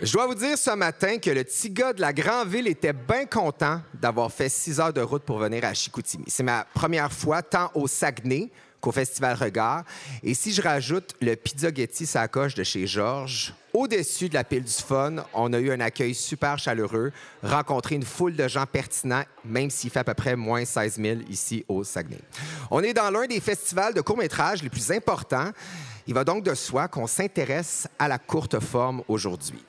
Je dois vous dire ce matin que le petit gars de la grande ville était bien content d'avoir fait six heures de route pour venir à Chicoutimi. C'est ma première fois tant au Saguenay qu'au Festival Regard. Et si je rajoute le pizza Getty sacoche de chez Georges, au-dessus de la pile du fun, on a eu un accueil super chaleureux, rencontré une foule de gens pertinents, même s'il fait à peu près moins 16 000 ici au Saguenay. On est dans l'un des festivals de court-métrage les plus importants. Il va donc de soi qu'on s'intéresse à la courte forme aujourd'hui.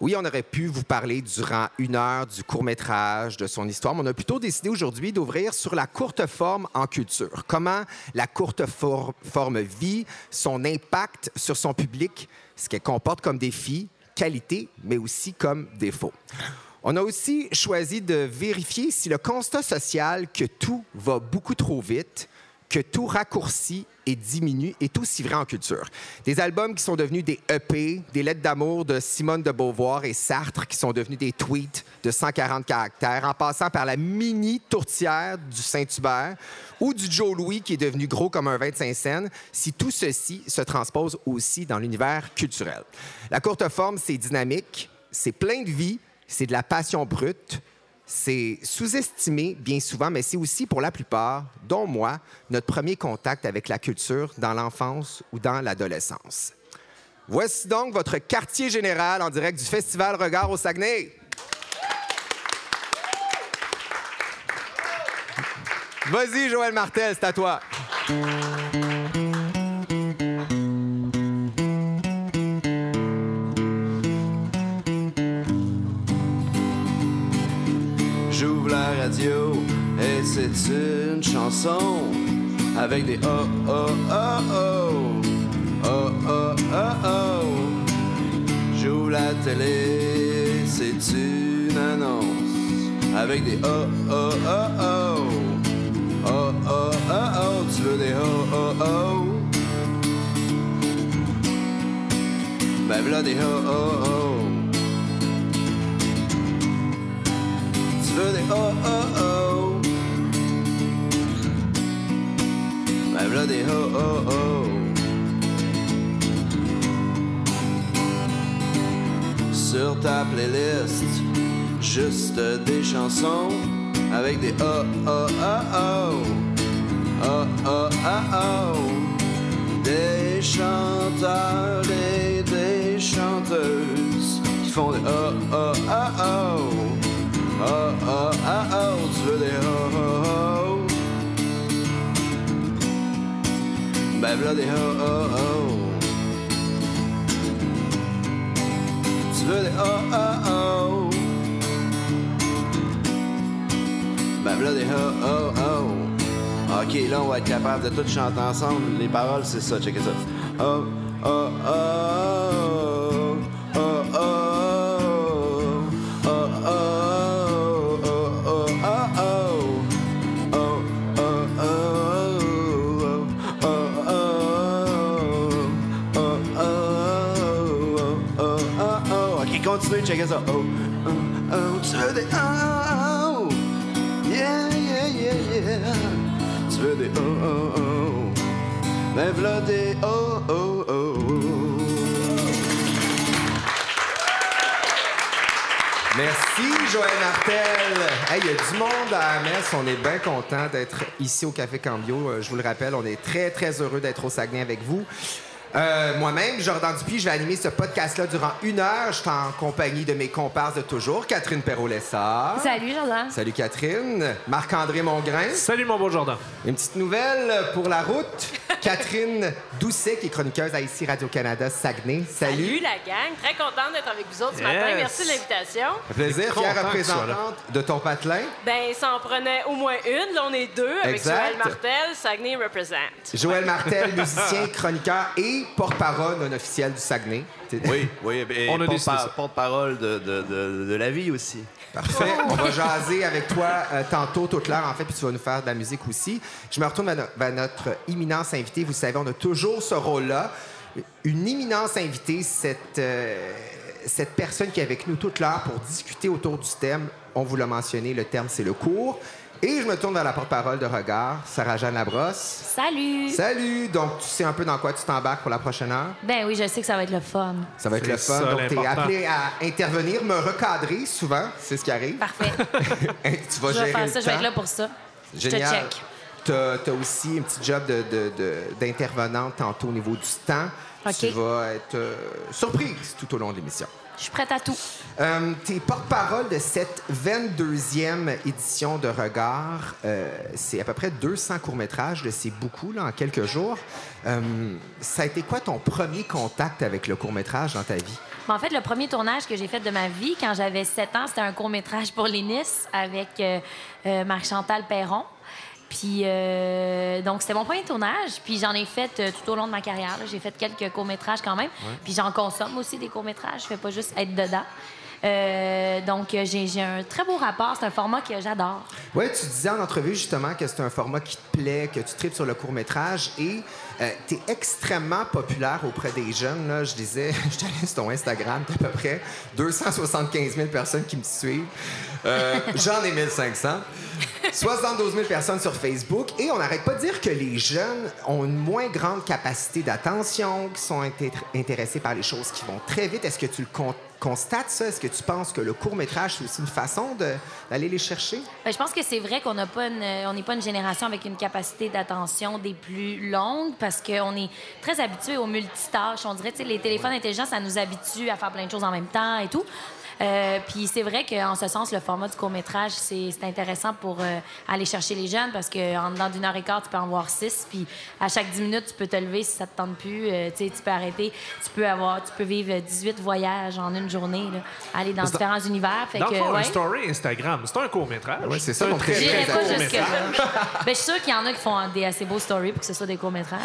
Oui, on aurait pu vous parler durant une heure du court-métrage, de son histoire, mais on a plutôt décidé aujourd'hui d'ouvrir sur la courte forme en culture. Comment la courte for- forme vit, son impact sur son public, ce qu'elle comporte comme défi, qualité, mais aussi comme défaut. On a aussi choisi de vérifier si le constat social que tout va beaucoup trop vite, que tout raccourcit et diminue est aussi vrai en culture. Des albums qui sont devenus des EP, des lettres d'amour de Simone de Beauvoir et Sartre qui sont devenus des tweets de 140 caractères, en passant par la mini tourtière du Saint-Hubert ou du Joe Louis qui est devenu gros comme un 25 cents, si tout ceci se transpose aussi dans l'univers culturel. La courte forme, c'est dynamique, c'est plein de vie, c'est de la passion brute, c'est sous-estimé bien souvent, mais c'est aussi pour la plupart, dont moi, notre premier contact avec la culture dans l'enfance ou dans l'adolescence. Voici donc votre quartier général en direct du Festival Regard au Saguenay. Vas-y, Joël Martel, c'est à toi. J'ouvre la radio et c'est une chanson avec des oh oh oh oh oh oh oh oh. J'ouvre la télé, c'est une annonce avec des oh oh oh oh oh oh oh oh. Tu veux des oh oh oh? Ben v'là des oh oh oh. Veux des oh oh oh. Ben v'là des oh oh oh. Sur ta playlist Juste des chansons Avec des oh oh oh oh. Oh oh oh oh. Des chanteurs et des chanteuses Qui font des oh oh oh oh Oh, oh, oh, oh, tu veux des oh, oh, oh. Ben v'là des oh, oh, oh. Tu veux des oh, oh, oh. Ben v'là des oh, oh, oh. Ok, là, on va être capable de tout chanter ensemble. Les paroles, c'est ça, checkez ça. Oh, oh, oh. Oh, Oh, oh, oh. Oh, oh, oh. Tu veux des oh, oh, oh. Ben v'là des oh, oh, oh. Merci, Joël Martel. Hey, il y a du monde à messe. On est bien content d'être ici au Café Cambio. Euh, Je vous le rappelle, on est très, très heureux d'être au Saguenay avec vous. Euh, Moi-même, Jordan Dupuis, je vais animer ce podcast-là durant une heure. Je suis en compagnie de mes comparses de toujours, Catherine Perrault-Lessard. Salut, Jordan. Salut, Catherine. Marc-André Mongrain. Salut mon beau Jordan. Une petite nouvelle pour la route. Catherine Doucet, qui est chroniqueuse à ici Radio-Canada Saguenay. Salut Salut. la gang, très contente d'être avec vous autres ce Yes. matin. Merci de l'invitation. Plaisir, fière représentante de ton patelin. Ben, ça en prenait au moins une. Là, on est deux avec Exact. Joël Martel, Saguenay Represent. Joël Martel, musicien, chroniqueur et porte-parole non officiel du Saguenay. Oui, oui, et On a porte-parole de, de, de, de la vie aussi. Parfait. On va jaser avec toi euh, tantôt, toute l'heure, en fait, puis tu vas nous faire de la musique aussi. Je me retourne vers, no- vers notre imminence invitée. Vous savez, on a toujours ce rôle-là. Une imminence invitée, cette, euh, cette personne qui est avec nous toute l'heure pour discuter autour du thème. On vous l'a mentionné, le terme, c'est le cours. Et je me tourne vers la porte-parole de Regard, Sarah-Jeanne Labrosse. Salut! Salut! Donc, tu sais un peu dans quoi tu t'embarques pour la prochaine heure? Ben oui, je sais que ça va être le fun. Ça va être le fun. ça, Donc, t'es appelé à intervenir, me recadrer souvent, c'est ce qui arrive. Parfait. tu vas je vais faire le ça, je vais être là pour ça. Je te check. Tu as, aussi un petit job de- de- de- d'intervenante tantôt au niveau du temps. OK. Tu vas être euh, surprise tout au long de l'émission. Je suis prête à tout. Euh, T'es porte-parole de cette 22e édition de Regard. Euh, c'est à peu près 200 courts-métrages, c'est beaucoup là, en quelques jours. Euh, ça a été quoi ton premier contact avec le court-métrage dans ta vie? Mais en fait, le premier tournage que j'ai fait de ma vie, quand j'avais 7 ans, c'était un court-métrage pour Nice avec euh, Marc-Chantal Perron. Puis, euh, donc, c'était mon premier tournage. Puis, j'en ai fait euh, tout au long de ma carrière. J'ai fait quelques courts-métrages quand même. Puis, j'en consomme aussi des courts-métrages. Je fais pas juste être dedans. Euh, donc, j'ai j'ai un très beau rapport. C'est un format que j'adore. Oui, tu disais en entrevue justement que c'est un format qui te plaît, que tu tripes sur le court-métrage et tu es extrêmement populaire auprès des jeunes. Là. Je disais, je allé sur ton Instagram, tu à peu près 275 000 personnes qui me suivent. Euh, J'en ai 1500. 72 000 personnes sur Facebook. Et on n'arrête pas de dire que les jeunes ont une moins grande capacité d'attention, qui sont inté- intéressés par les choses qui vont très vite. Est-ce que tu le con- constates, ça? Est-ce que tu penses que le court-métrage, c'est aussi une façon d'aller les chercher? Ben, je pense que c'est vrai qu'on n'est pas une génération avec une capacité d'attention des plus longues parce qu'on est très habitué au multitâches. On dirait, les téléphones intelligents, ça nous habitue à faire plein de choses en même temps et tout. Euh, puis c'est vrai qu'en ce sens, le format du court-métrage, c'est c'est intéressant pour euh, aller chercher les jeunes parce qu'en dedans d'une heure et quart, tu peux en voir six. Puis à chaque dix minutes, tu peux te lever si ça te tente plus. Euh, tu sais, tu peux arrêter. Tu peux avoir, tu peux vivre 18 voyages en une journée, là, aller dans différents univers. Fait Dans que, fond, ouais. un story Instagram, c'est un court-métrage. Ouais, c'est ça, un très, très, très J'irai très pas court-métrage. jusque-là. ben, je suis sûre qu'il y en a qui font des assez beaux stories pour que ce soit des courts-métrages.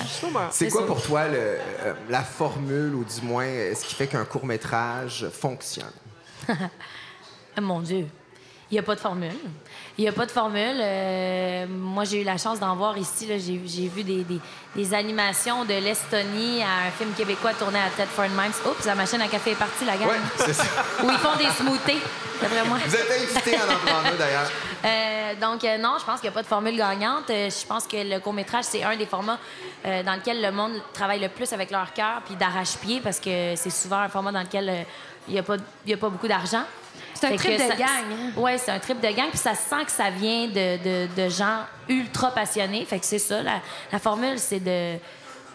C'est C'est quoi pour toi le- euh, la formule, ou du moins, euh, ce qui fait qu'un court-métrage fonctionne? Mon Dieu. Il n'y a pas de formule. Il n'y a pas de formule. Euh, moi, j'ai eu la chance d'en voir ici. J'ai vu des, des- des animations de l'Estonie à un film québécois tourné à Tedford Mines. Oups, la machine à café est partie, la gang. Oui, c'est ça. Où ils font des smoothies, d'après moi. Vous êtes invité à en prendre d'ailleurs. Euh, donc, euh, non, je pense qu'il n'y a pas de formule gagnante. Je pense que le court-métrage, c'est un des formats dans lequel le monde travaille le plus avec leur cœur puis d'arrache-pied parce que c'est souvent un format dans lequel il n'y a, pas- y a pas beaucoup d'argent. C'est un trip de ça- gang, hein? Oui, c'est un trip de gang. Puis ça se sent que ça vient de, de- de gens ultra passionnés. Fait que c'est ça. La, la formule, c'est de,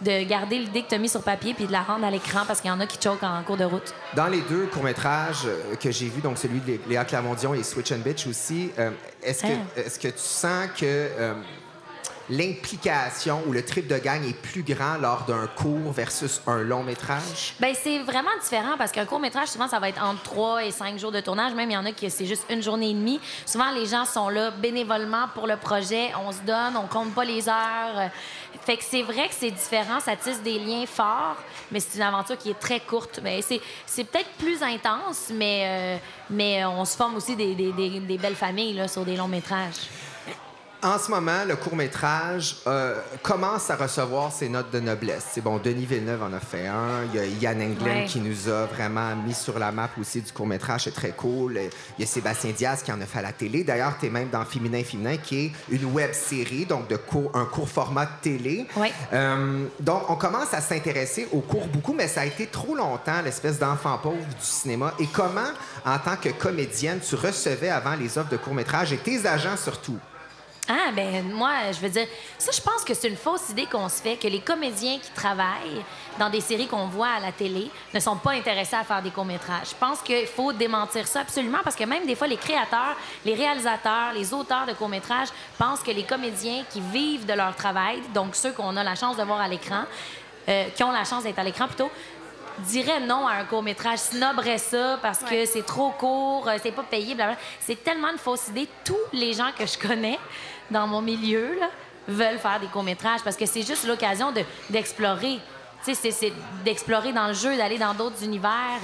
de garder l'idée que tu as mis sur papier puis de la rendre à l'écran parce qu'il y en a qui choquent en cours de route. Dans les deux courts-métrages euh, que j'ai vus, donc celui de Lé- Léa Clermondion et Switch and Bitch aussi, euh, est-ce que, Hein? est-ce que tu sens que euh, l'implication ou le trip de gang est plus grand lors d'un court versus un long métrage? Ben c'est vraiment différent parce qu'un court métrage, souvent, ça va être entre 3 et 5 jours de tournage. Même, il y en a qui c'est juste une journée et demie. Souvent, les gens sont là bénévolement pour le projet. On se donne, on compte pas les heures. Fait que c'est vrai que c'est différent. Ça tisse des liens forts, mais c'est une aventure qui est très courte. Ben, c'est, c'est peut-être plus intense, mais, euh, mais on se forme aussi des, des- des- des belles familles là, sur des longs métrages. En ce moment, le court-métrage euh, commence à recevoir ses notes de noblesse. C'est bon, Denis Villeneuve en a fait un. Il y a Yann Englund Ouais. qui nous a vraiment mis sur la map aussi du court-métrage. C'est très cool. Il y a Sébastien Diaz qui en a fait à la télé. D'ailleurs, tu es même dans Féminin Féminin, qui est une web-série, donc de court, un court format de télé. Ouais. Euh, donc, on commence à s'intéresser au cours beaucoup, mais ça a été trop longtemps l'espèce d'enfant pauvre du cinéma. Et comment, en tant que comédienne, tu recevais avant les offres de court-métrage et tes agents surtout? Ah, ben moi, je veux dire, ça, je pense que c'est une fausse idée qu'on se fait, que les comédiens qui travaillent dans des séries qu'on voit à la télé ne sont pas intéressés à faire des courts-métrages. Je pense qu'il faut démentir ça absolument parce que même des fois, les créateurs, les réalisateurs, les auteurs de courts-métrages pensent que les comédiens qui vivent de leur travail, donc ceux qu'on a la chance de voir à l'écran, euh, qui ont la chance d'être à l'écran plutôt, dirait non à un court-métrage, snobberait ça parce que c'est trop court, euh, c'est pas payé, blablabla. C'est tellement une fausse idée. Tous les gens que je connais dans mon milieu là, veulent faire des courts-métrages parce que c'est juste l'occasion de- d'explorer. C'est- c'est d'explorer dans le jeu, d'aller dans d'autres univers.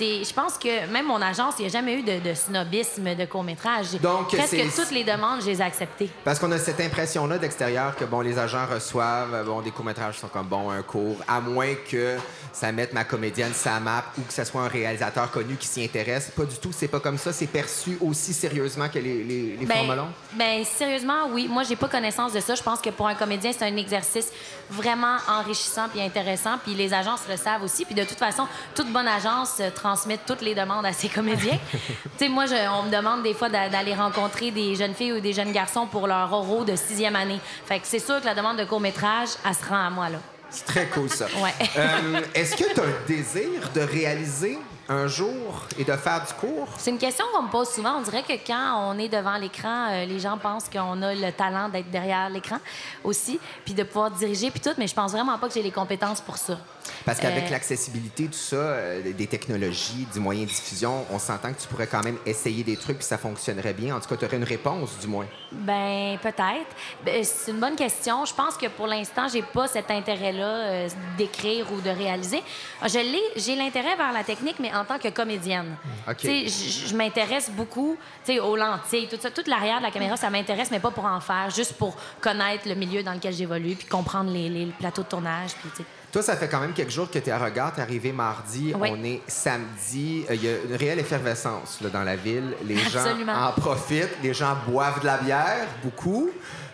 Euh, je pense que même mon agence, il n'y a jamais eu de, de snobisme de court-métrage. Donc, Presque toutes les demandes, je les ai acceptées. Parce qu'on a cette impression-là d'extérieur que bon, les agents reçoivent euh, bon, des courts-métrages qui sont comme bon, un cours, à moins que ça mette ma comédienne sa map ou que ce soit un réalisateur connu qui s'y intéresse. Pas du tout, c'est pas comme ça. C'est perçu aussi sérieusement que les, les, les longs? ben, sérieusement, oui. Moi, j'ai pas connaissance de ça. Je pense que pour un comédien, c'est un exercice vraiment enrichissant puis intéressant. Puis les agences le savent aussi. Puis de toute façon, toute bonne agence euh, transmet toutes les demandes à ses comédiens. tu sais, moi, je- on me demande des fois d'a- d'aller rencontrer des jeunes filles ou des jeunes garçons pour leur oraux de sixième année. Fait que c'est sûr que la demande de court-métrage, elle se rend à moi, là. C'est très cool, ça. Ouais. Euh, Est-ce que tu as un désir de réaliser un jour et de faire du cours? C'est une question qu'on me pose souvent. On dirait que quand on est devant l'écran, euh, les gens pensent qu'on a le talent d'être derrière l'écran aussi, puis de pouvoir diriger, puis tout, mais je pense vraiment pas que j'ai les compétences pour ça. Parce qu'avec Euh, l'accessibilité, tout ça, euh, des technologies, du moyen de diffusion, on s'entend que tu pourrais quand même essayer des trucs puis ça fonctionnerait bien. En tout cas, tu aurais une réponse, du moins. Ben peut-être. Ben, c'est une bonne question. Je pense que pour l'instant, j'ai pas cet intérêt-là euh, d'écrire ou de réaliser. Je l'ai, j'ai l'intérêt vers la technique, mais en tant que comédienne. Je m'intéresse beaucoup, aux lentilles, tout ça, toute l'arrière de la caméra, ça m'intéresse, mais pas pour en faire, juste pour connaître le milieu dans lequel j'évolue, puis comprendre les, les plateaux de tournage, puis tu sais. Toi, ça fait quand même quelques jours que tu es à Regard. Tu es arrivé mardi. Oui. On est samedi. Euh, Il y a une réelle effervescence là, dans la ville. Les Absolument. gens en profitent. Les gens boivent de la bière, beaucoup.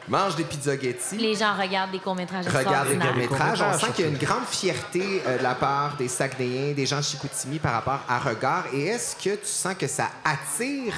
Mangent des pizzaghetti. Les gens regardent des courts-métrages Regarde les extraordinaires. courts-métrages. On sent qu'il y a une grande fierté euh, de la part des Saguenayens, des gens de Chicoutimi par rapport à Regard. Et est-ce que tu sens que ça attire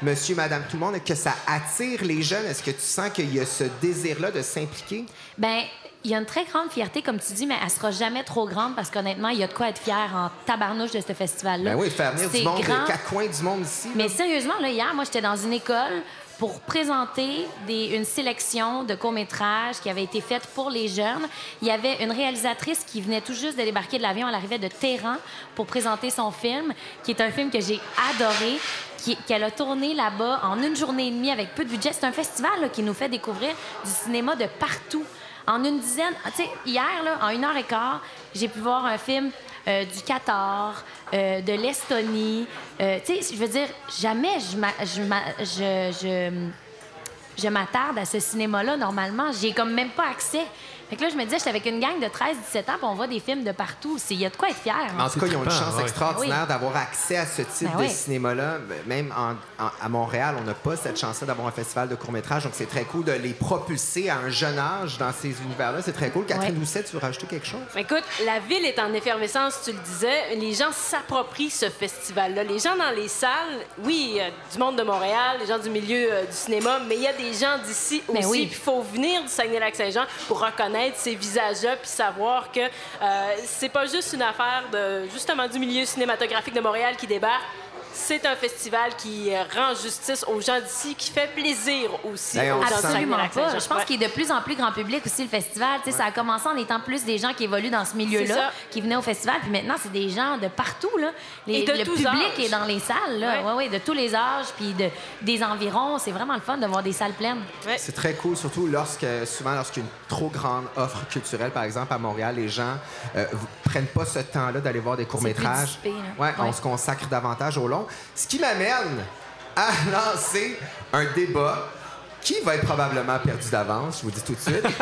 monsieur, madame, tout le monde, et que ça attire les jeunes? Est-ce que tu sens qu'il y a ce désir-là de s'impliquer? Ben, il y a une très grande fierté, comme tu dis, mais elle sera jamais trop grande parce qu'honnêtement, il y a de quoi être fier en tabarnouche de ce festival-là. Ben oui, faire venir du monde grand. des quatre coins du monde ici. Mais sérieusement, là, hier, moi, j'étais dans une école pour présenter des- une sélection de courts-métrages qui avait été faite pour les jeunes. Il y avait une réalisatrice qui venait tout juste de débarquer de l'avion. Elle arrivait de Téhéran pour présenter son film, qui est un film que j'ai adoré, qu'elle a tourné là-bas en une journée et demie avec peu de budget. C'est un festival là, qui nous fait découvrir du cinéma de partout. En une dizaine, ah, tu sais, hier, là, en une heure et quart, j'ai pu voir un film euh, du Qatar, euh, de l'Estonie. Euh, tu sais, je veux dire, jamais je, m'a- je, m'a- je, je, je m'attarde à ce cinéma-là normalement. J'ai comme même pas accès. Fait que là, je me disais, j'étais avec une gang de 13-17 ans, puis on voit des films de partout. C'est- Il y a de quoi être fier. hein. En tout cas, ils ont une chance ouais. extraordinaire Oui. d'avoir accès à ce type Ben de oui. cinéma-là. Même en- en- à Montréal, on n'a pas cette chance-là d'avoir un festival de court-métrage. Donc, c'est très cool de les propulser à un jeune âge dans ces univers-là. C'est très cool. Catherine Ouais. Doucet, tu veux rajouter quelque chose? Écoute, la ville est en effervescence, tu le disais. Les gens s'approprient ce festival-là. Les gens dans les salles, oui, euh, du monde de Montréal, les gens du milieu euh, du cinéma, mais il y a des gens d'ici Ben aussi. oui. Il faut venir du Saguenay-Lac-Saint-Jean pour reconnaître ces visages-là puis savoir que euh, c'est pas juste une affaire de justement du milieu cinématographique de Montréal qui débarque. C'est un festival qui euh, rend justice aux gens d'ici, qui fait plaisir aussi Ben, gens Absolument pas. Je pense Ouais. qu'il est de plus en plus grand public aussi, le festival. Tu sais, Ça a commencé en étant plus des gens qui évoluent dans ce milieu-là, qui venaient au festival. Puis maintenant, c'est des gens de partout. Là. Les- Et de le tous public âges. est dans les salles. Là. Ouais. Ouais, de tous les âges, puis de, des environs. C'est vraiment le fun de voir des salles pleines. Ouais. C'est très cool, surtout lorsque, souvent, lorsqu'il y a une trop grande offre culturelle, par exemple, à Montréal, les gens ne prennent pas ce temps-là d'aller voir des courts-métrages. Ouais, On se consacre davantage au long. Ce qui m'amène à lancer un débat qui va être probablement perdu d'avance, je vous dis tout de suite.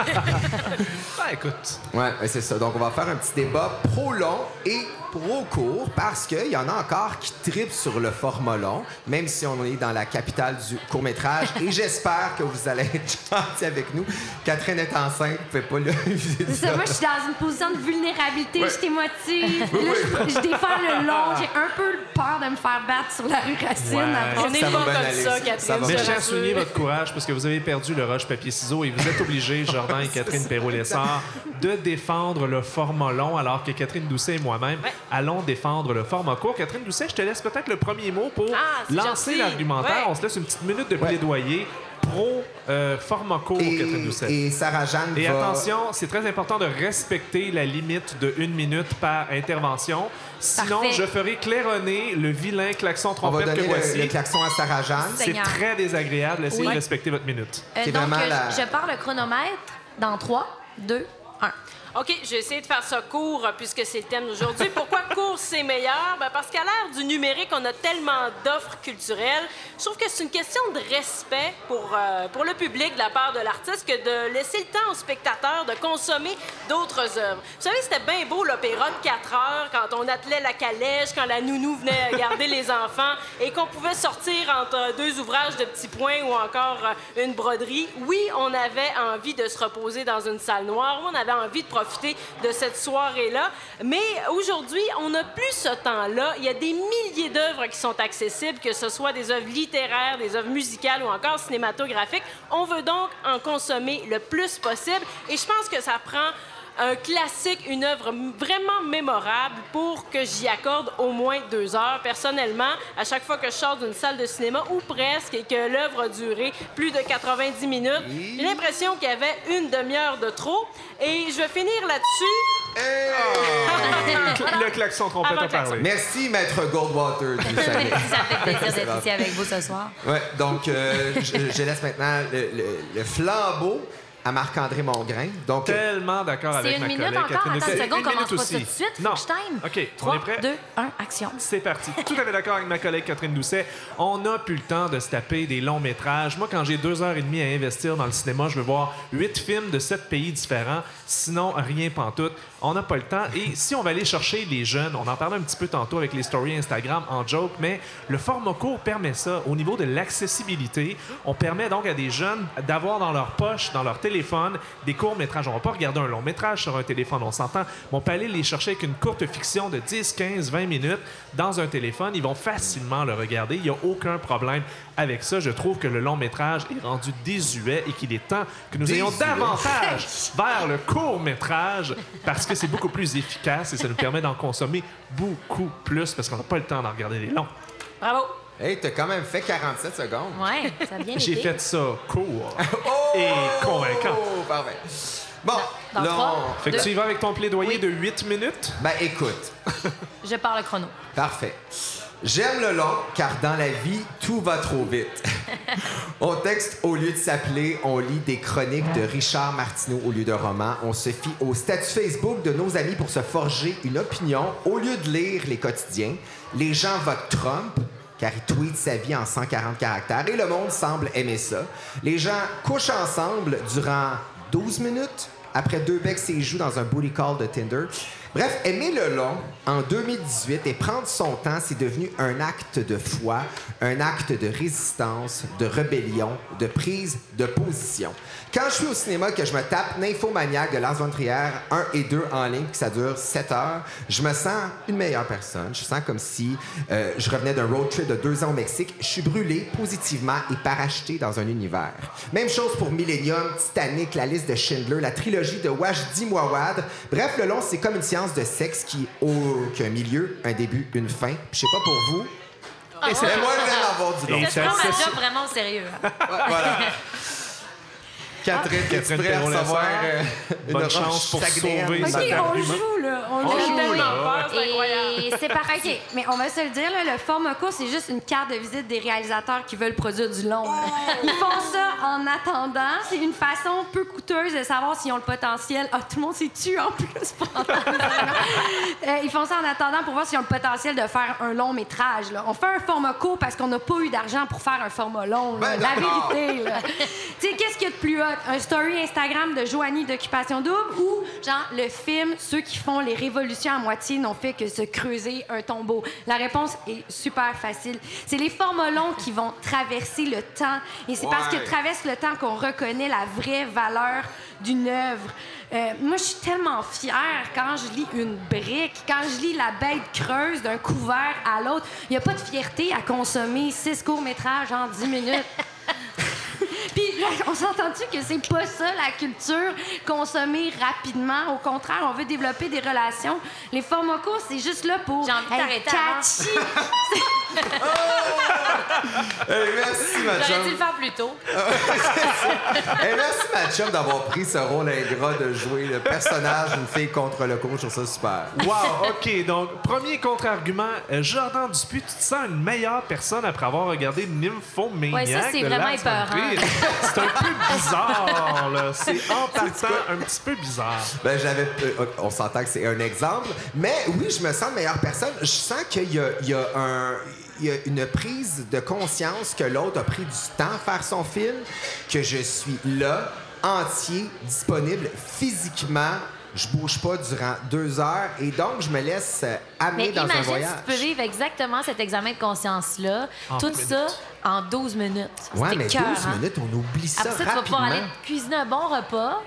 Ben, écoute. Ouais, ouais, c'est ça. Donc, on va faire un petit débat pro-long et pro-court parce qu'il y en a encore qui tripent sur le format long, même si on est dans la capitale du court-métrage. Et j'espère que vous allez être gentils avec nous. Catherine est enceinte, vous pouvez pas le C'est ça, moi, je suis dans une position de vulnérabilité, je t'émotive. Oui, Là, oui. je, je défends le long. J'ai un peu peur de me faire battre sur la rue Racine. Ouais. On n'est Ça pas comme aller, ça. Catherine. Mais rassure. souligner votre courage parce que vous avez perdu le rush papier-ciseaux et vous êtes obligés, Jordan et Catherine Perrault-Lessard, de défendre le format long alors que Catherine Doucet et moi-même allons défendre le format court. Catherine Doucet, je te laisse peut-être le premier mot pour Ah, c'est lancer l'argumentaire. Ouais. On se laisse une petite minute de Ouais. plaidoyer pro euh, format court, Catherine Et, Doucet. et Sarah-Jeanne Et va... attention, c'est très important de respecter la limite de une minute par intervention. Sinon, Parfait. je ferai claironner le vilain klaxon On va trompette que donner le, voici. le klaxon à Sarah-Jeanne. C'est Seigneur. très désagréable. Essayez Oui. de respecter votre minute. Euh, C'est donc, vraiment euh, la- je, je pars le chronomètre dans 3, 2, 1. OK, je vais essayer de faire ça court euh, puisque c'est le thème d'aujourd'hui. Pourquoi court, c'est meilleur? Ben, parce qu'à l'ère du numérique, on a tellement d'offres culturelles. Je trouve que c'est une question de respect pour, euh, pour le public de la part de l'artiste que de laisser le temps aux spectateurs de consommer d'autres œuvres. Vous savez, c'était bien beau l'opéra de 4 heures quand on attelait la calèche, quand la nounou venait garder les enfants et qu'on pouvait sortir entre deux ouvrages de petits points ou encore euh, une broderie. Oui, on avait envie de se reposer dans une salle noire. On avait envie de de cette soirée-là. Mais aujourd'hui, on n'a plus ce temps-là. Il y a des milliers d'œuvres qui sont accessibles, que ce soit des œuvres littéraires, des œuvres musicales ou encore cinématographiques. On veut donc en consommer le plus possible. Et je pense que ça prend un classique, une œuvre vraiment mémorable pour que j'y accorde au moins deux heures. Personnellement, à chaque fois que je sors d'une salle de cinéma, ou presque, et que l'œuvre a duré plus de 90 minutes, j'ai l'impression qu'il y avait une demi-heure de trop. Et je vais finir là-dessus. Le klaxon trompette Avant a le klaxon. parlé. Merci, Maître Goldwater du. Ça fait plaisir d'être ici avec vous ce soir. Ouais, donc, euh, je, je laisse maintenant le, le- le flambeau à Marc-André Mongrain. Donc, Tellement d'accord C'est avec une ma minute collègue encore? Catherine Attends Doucet. une seconde, Une commence minute pas tout de suite. Non. Faut que je time. OK, on 3, est prêt? 2, 1, action. C'est parti. Tout à fait d'accord avec ma collègue Catherine Doucet. On n'a plus le temps de se taper des longs métrages. Moi, quand j'ai deux heures et demie à investir dans le cinéma, je veux voir huit films de sept pays différents. Sinon, rien pantoute. On n'a pas le temps. Et si on va aller chercher les jeunes, on en parlait un petit peu tantôt avec les stories Instagram en joke, mais le format court permet ça. Au niveau de l'accessibilité, on permet donc à des jeunes d'avoir dans leur poche, dans leur téléphone, des courts métrages. On va pas regarder un long métrage sur un téléphone, on s'entend. Mais on peut aller les chercher avec une courte fiction de 10, 15, 20 minutes dans un téléphone. Ils vont facilement le regarder. Il n'y a aucun problème avec ça. Je trouve que le long métrage est rendu désuet et qu'il est temps que nous ayons davantage vers le court métrage parce que c'est beaucoup plus efficace et ça nous permet d'en consommer beaucoup plus parce qu'on n'a pas le temps d'en regarder des longs. Bravo. hey, t'as quand même fait 47 secondes. Ouais, ça a bien J'ai été. fait ça court et convaincant. Oh, parfait. Bon, Dans là, trois. on- Fait que Deux. tu y vas avec ton plaidoyer de 8 minutes? Ben, écoute. Je pars le chrono. Parfait. J'aime le long, car dans la vie, tout va trop vite. on texte au lieu de s'appeler, on lit des chroniques de Richard Martineau au lieu de romans, on se fie au statut Facebook de nos amis pour se forger une opinion au lieu de lire les quotidiens. Les gens votent Trump, car il tweet sa vie en 140 caractères, et le monde semble aimer ça. Les gens couchent ensemble durant 12 minutes, après deux becs et jouent dans un booty call de Tinder. Bref, aimer le long en 2018 et prendre son temps, c'est devenu un acte de foi, un acte de résistance, de rébellion, de prise de position. Quand je suis au cinéma que je me tape Nymphomaniac de Lars von Trier 1 et 2 en ligne, puis ça dure 7 heures, je me sens une meilleure personne. Je sens comme si euh, je revenais d'un road trip de deux ans au Mexique. Je suis brûlé positivement et parachuté dans un univers. Même chose pour Millennium, Titanic, la liste de Schindler, la trilogie de Wajdi Mouawad. Bref, le long, c'est comme une science de sexe qui a qu'un milieu, un début, une fin. Puis Je sais pas pour vous. Et Mais moi, je viens d'avoir du Je ça- prends ma job vraiment au sérieux. hein. Ouais, voilà. Catherine, Catherine es-tu prête à recevoir euh, une bonne chance pour sauver OK, on joue, là. On, On joue. joue, tellement là. peur, c'est incroyable. Et c'est parti. OK, mais on va se le dire, là, le format court, c'est juste une carte de visite des réalisateurs qui veulent produire du long. là. Ils font ça en attendant. C'est une façon peu coûteuse de savoir s'ils ont le potentiel. Ah, tout le monde s'est tué en plus pour entendre ça. Euh, Ils font ça en attendant pour voir s'ils ont le potentiel de faire un long métrage. là. On fait un format court parce qu'on n'a pas eu d'argent pour faire un format long. Ben La vérité, là. tu sais, qu'est-ce qu'il y a de plus Un story Instagram de Joanie d'Occupation Double ou, genre, le film Ceux qui font les révolutions à moitié n'ont fait que se creuser un tombeau? La réponse est super facile. C'est les formats longs qui vont traverser le temps. Et c'est parce Ouais. que traverse le temps qu'on reconnaît la vraie valeur d'une œuvre. Euh, moi, je suis tellement fière quand je lis une brique, quand je lis la bête creuse d'un couvert à l'autre. Il n'y a pas de fierté à consommer six courts-métrages en dix minutes. Puis là, on s'entend-tu que c'est pas ça la culture, consommer rapidement? Au contraire, on veut développer des relations. Les formats courts, c'est juste là pour J'ai envie de catchy. Hey, merci, ma J'aurais dû le faire plus tôt. Hey, merci, ma chum, d'avoir pris ce rôle ingrat de jouer le personnage d'une fille contre le coach. Je trouve ça super. Wow, OK. Donc, premier contre-argument, euh, Jordan Dupuis, tu te sens une meilleure personne après avoir regardé Nymphomaniac Ouais, ça, c'est vraiment épeurant. C'est un peu bizarre, là. C'est en partant un petit peu bizarre. Ben, j'avais. euh, On s'entend que c'est un exemple. Mais oui, je me sens meilleure personne. Je sens qu'il y a, il y a un. Il y a une prise de conscience que l'autre a pris du temps à faire son film, que je suis là, entier, disponible physiquement. Je bouge pas durant deux heures et donc je me laisse euh, amener Mais dans un imagine voyage. si tu peux vivre exactement cet examen de conscience-là, En tout minutes. ça en 12 minutes. Ouais, mais 12 écœurant. minutes, on oublie ça Après ça, tu vas rapidement. pouvoir aller cuisiner un bon repas.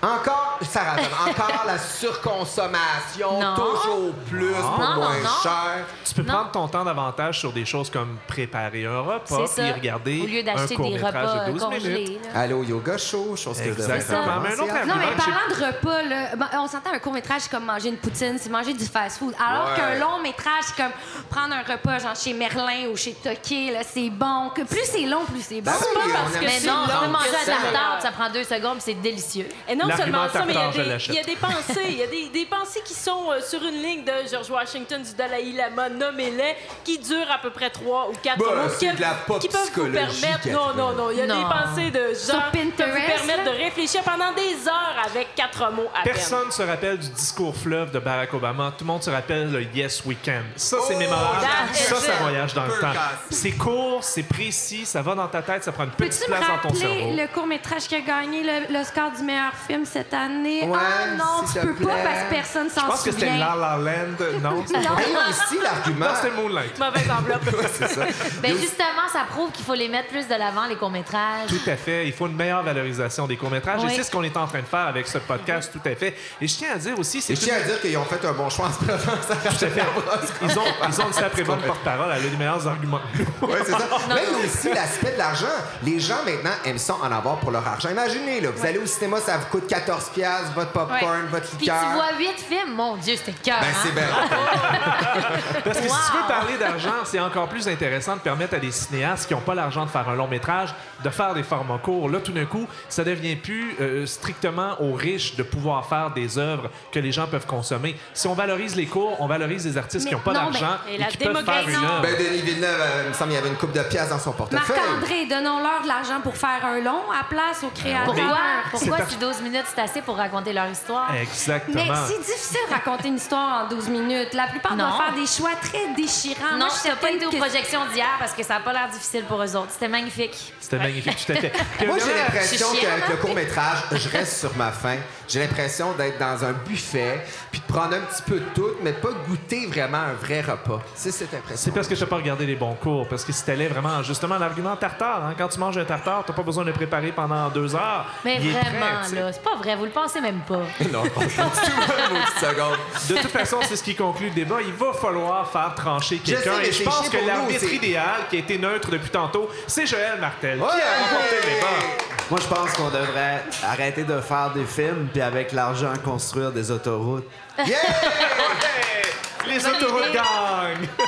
Encore, Sarah, encore la surconsommation, Non. toujours plus pour Non, non, moins non. cher. Tu peux Non. prendre ton temps davantage sur des choses comme préparer un repas, C'est ça. puis regarder Au lieu un d'acheter des court-métrage repas de 12 minutes. congelés. là. Allô, yoga show, chose que je devrais Exactement. faire Mais un autre commencer à Non, mais parlant de repas, là, ben, on s'entend un court-métrage, c'est comme manger une poutine, c'est manger du fast-food. Alors Ouais. qu'un long-métrage, c'est comme prendre un repas, genre chez Merlin ou chez Toqué, là, c'est bon. Que plus c'est long, plus c'est bon. Ben oui, pas on parce aime que Mais ça. non, long on peut manger meilleur. puis ça prend deux secondes, puis c'est délicieux. Et non L'argument seulement ça, mais il y a des- l'achète. il y, a des pensées. Il y a des, des pensées qui sont euh, sur une ligne de George Washington, du Dalai Lama, nommez-les, qui durent à peu près trois ou quatre Bah, mots. c'est que- de la pop Qui peuvent vous permettre... Non, non, non. Il y a Non. des pensées de gens qui peuvent vous permettre là? de réfléchir pendant des heures avec quatre mots à peine. Personne se rappelle du discours fleuve de Barack Obama. Tout le monde se rappelle le Yes We Can. Ça, c'est Oh, mémorable. Ça, ça voyage dans le temps. C'est court, c'est précis, ça va dans ta tête, ça prend une petite place dans ton cerveau. rappeler le court-métrage qui a gagné le- l'Oscar du meilleur film? Cette année? Ouais, ah non, tu peux pas parce que personne Je s'en pense que c'était souvient. La La Land. Non, c'est a aussi l'argument. non, c'était Moonlight. Mauvaise enveloppe. c'est ça. Ben justement, ça prouve qu'il faut les mettre plus de l'avant, les courts-métrages. Tout à fait. Il faut une meilleure valorisation des courts-métrages. Oui. Et c'est ce qu'on est en train de faire avec ce podcast, tout à fait. Et je tiens à dire aussi, c'est Et je tiens à dire qu'ils ont fait un bon choix en se présentant. tout à fait. Ils ont, ils ont une sacrée bonne porte-parole. Elle a les meilleurs arguments. Oui, c'est ça. Mais il y a aussi l'aspect de l'argent. Les gens, maintenant, aiment ça en avoir pour leur argent. Imaginez, là, vous allez au cinéma, ça vous coûte 14 piastres, votre popcorn, votre Puis liqueur. tu vois huit films, mon Dieu, c'était cœur. Ben, c'est bien. Parce que si tu veux parler d'argent, c'est encore plus intéressant de permettre à des cinéastes qui n'ont pas l'argent de faire un long métrage de faire des formats courts. Là, tout d'un coup, ça devient plus euh, strictement aux riches de pouvoir faire des œuvres que les gens peuvent consommer. Si on valorise les cours, on valorise les artistes Mais qui n'ont pas d'argent et qui peuvent faire une œuvre. Ben, Denis Villeneuve, euh, il me semble qu'il y avait une coupe de pièces dans son portefeuille. Marc-André, donnons-leur de l'argent pour faire un long à place aux créateurs. Pourquoi, pourquoi C'est si 12 minutes, c'est assez pour raconter leur histoire? Exactement. Mais c'est difficile de raconter une histoire en 12 minutes. La plupart Non. doivent faire des choix très déchirants. non, Moi, je je pas été aux projections d'hier parce que ça n'a pas l'air difficile pour eux autres. C'était magnifique. C'était magnifique, tout à fait. Moi, j'ai l'impression Je qu'avec le court-métrage, je reste sur ma faim. J'ai l'impression d'être dans un buffet, puis de prendre un petit peu de tout, mais pas goûter vraiment un vrai repas. C'est cette impression. C'est parce que tu n'as pas regardé les bons cours. Parce que si t'allais vraiment, justement, l'argument tartare, hein, quand tu manges un tartare, t'as pas besoin de le préparer pendant deux heures. Mais Il est vraiment, prêt, tu là, c'est pas vrai, vous le pensez même pas. Non, je pense pas du tout, une maudite seconde. De toute façon, c'est ce qui conclut le débat. Il va falloir faire trancher quelqu'un. Et je pense que l'arbitre idéal, qui a été neutre depuis tantôt, c'est Joël Martel, Ouais! qui a remporté le débat. Moi, je pense qu'on devrait arrêter de faire des films puis avec l'argent construire des autoroutes. Yeah! Les autoroutes gagnent!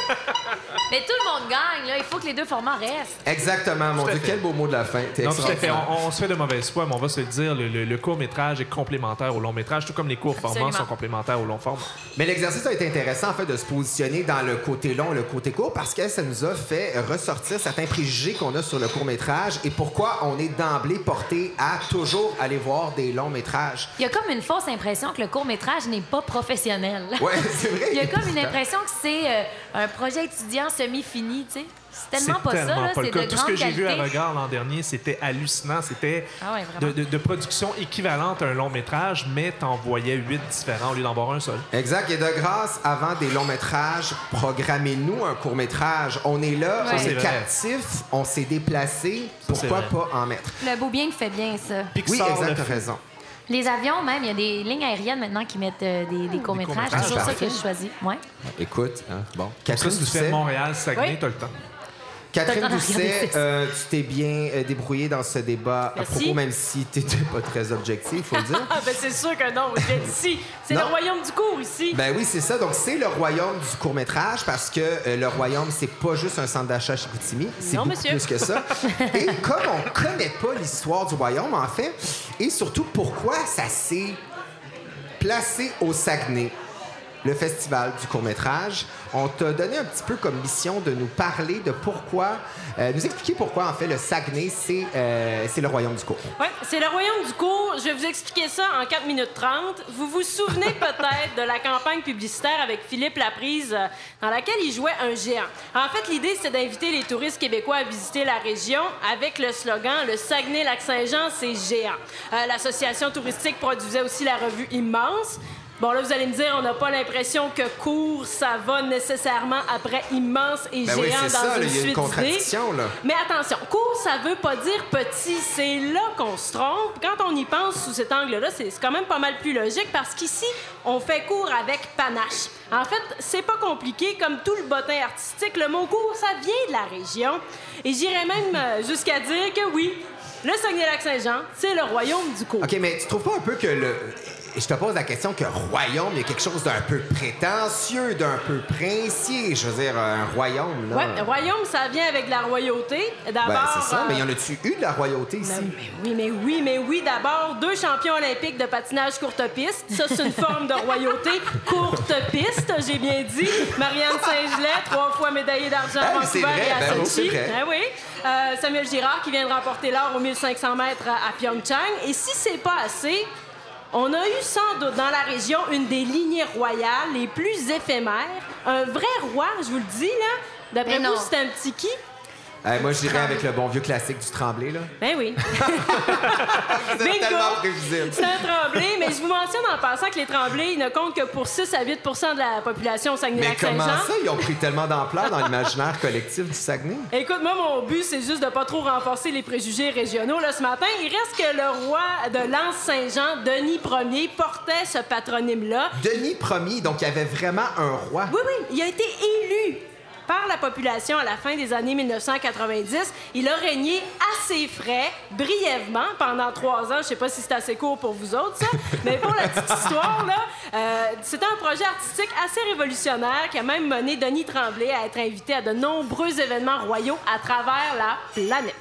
Mais tout le monde gagne, là. Il faut que les deux formats restent. Exactement, mon Dieu, fait. quel beau mot de la fin. T'es Non, tout à fait. extraordinaire. On, on se fait de mauvaise foi, mais on va se le dire, le, le- le court-métrage est complémentaire au long-métrage, tout comme les courts formats Absolument. sont complémentaires au long format. Mais l'exercice a été intéressant, en fait, de se positionner dans le côté long, le côté court, parce que ça nous a fait ressortir certains préjugés qu'on a sur le court-métrage et pourquoi on est d'emblée porté à toujours aller voir des longs métrages. Il y a comme une fausse impression que le court-métrage n'est pas professionnel. Ouais, c'est vrai. Il y a comme une impression que c'est euh, un projet étudiant semi-fini, tu sais. C'est tellement pas ça, tellement C'est de Tout ce que j'ai vu à. Regard l'an dernier, c'était hallucinant. C'était Ah ouais, de, vraiment. de- de production équivalente à un long métrage, mais t'en voyais huit différents au lieu d'en voir un seul. Exact. Et de grâce, avant des longs métrages, programmez-nous un court métrage. On est là, Ouais. on est vrai. captif, on s'est déplacé. Pourquoi pas en mettre? Le beau bien fait bien, ça. Oui, exact, raison. Les avions, même, il y a des lignes aériennes maintenant qui mettent euh, des, des courts-métrages. C'est toujours ça que je choisis. Ouais. Écoute, hein, bon. Si tu fais. Montréal, Saguenay, Oui. t'as le temps. Catherine Doucet, euh, tu t'es bien euh, débrouillée dans ce débat à propos, même si tu n'étais pas très objectif, il faut le dire. Ah, ben c'est sûr que non, l'ai dit ici. C'est le royaume du cours ici. Ben oui, c'est ça. Donc, c'est le royaume du court-métrage parce que euh, le royaume, c'est pas juste un centre d'achat chez Chicoutimi. C'est beaucoup monsieur. plus que ça. et comme on connaît pas l'histoire du royaume, en fait, et surtout pourquoi ça s'est placé au Saguenay, le festival du court-métrage, on t'a donné un petit peu comme mission de nous parler de pourquoi, euh, nous expliquer pourquoi, en fait, le Saguenay, c'est euh, c'est le royaume du court. Oui, c'est le royaume du cours. Je vais vous expliquer ça en 4 minutes 30. Vous vous souvenez peut-être de la campagne publicitaire avec Philippe Laprise, euh, dans laquelle il jouait un géant. En fait, l'idée, c'était d'inviter les touristes québécois à visiter la région avec le slogan Le Saguenay-Lac-Saint-Jean, c'est géant. Euh, L'association touristique produisait aussi la revue Immense. Bon, là, vous allez me dire, on n'a pas l'impression que court, ça va nécessairement après immense et Ben géant oui, dans ça, là, une y a une suite contradiction, là. Mais attention, court, ça veut pas dire petit. C'est là qu'on se trompe. Quand on y pense sous cet angle-là, c'est quand même pas mal plus logique parce qu'ici, on fait court avec panache. En fait, c'est pas compliqué. Comme tout le bottin artistique, le mot court, ça vient de la région. Et j'irais même euh, jusqu'à dire que oui, le Saguenay-Lac-Saint-Jean, c'est le royaume du court. OK, mais tu trouves pas un peu que le. Je te pose la question que royaume, il y a quelque chose d'un peu prétentieux, d'un peu princier. Je veux dire, un royaume, le royaume, ça vient avec la royauté. D'abord. Ben, c'est ça, euh, mais y en a-tu eu de la royauté ici? Ben, mais oui, mais oui, mais oui. D'abord, deux champions olympiques de patinage courte piste. Ça, c'est une forme de royauté. Courte piste, j'ai bien dit. Marianne Saint-Gelais, trois fois médaillée d'argent à oui, Vancouver et à ben oui, Sochi. Ah oui. Euh, Samuel Girard qui vient de remporter l'or aux 1500 mètres à, à Pyeongchang. Et si c'est pas assez, on a eu sans doute dans la région une des lignées royales les plus éphémères. Un vrai roi, je vous le dis, là. D'après vous, c'est un petit qui? Euh, moi, je dirais avec le bon vieux classique du Tremblay, là. Ben oui. C'est tellement prévisible. C'est un tremblé, mais je vous mentionne en passant que les tremblés ils ne comptent que pour 6 à 8 de la population au Mais comment Saguenay-Lac-Saint-Jean. ça, ils ont pris tellement d'ampleur dans l'imaginaire collectif du Saguenay? Écoute, moi, mon but, c'est juste de pas trop renforcer les préjugés régionaux. Là, ce matin, il reste que le roi de l'Anse-Saint-Jean, Denis Ier, portait ce patronyme-là. Denis Ier, donc il y avait vraiment un roi. Oui, oui, il a été élu par la population à la fin des années 1990. Il a régné à ses frais, brièvement, pendant trois ans. Je sais pas si c'est assez court pour vous autres, ça. Mais pour la petite histoire, là, euh, c'était un projet artistique assez révolutionnaire qui a même mené Denis Tremblay à être invité à de nombreux événements royaux à travers la planète.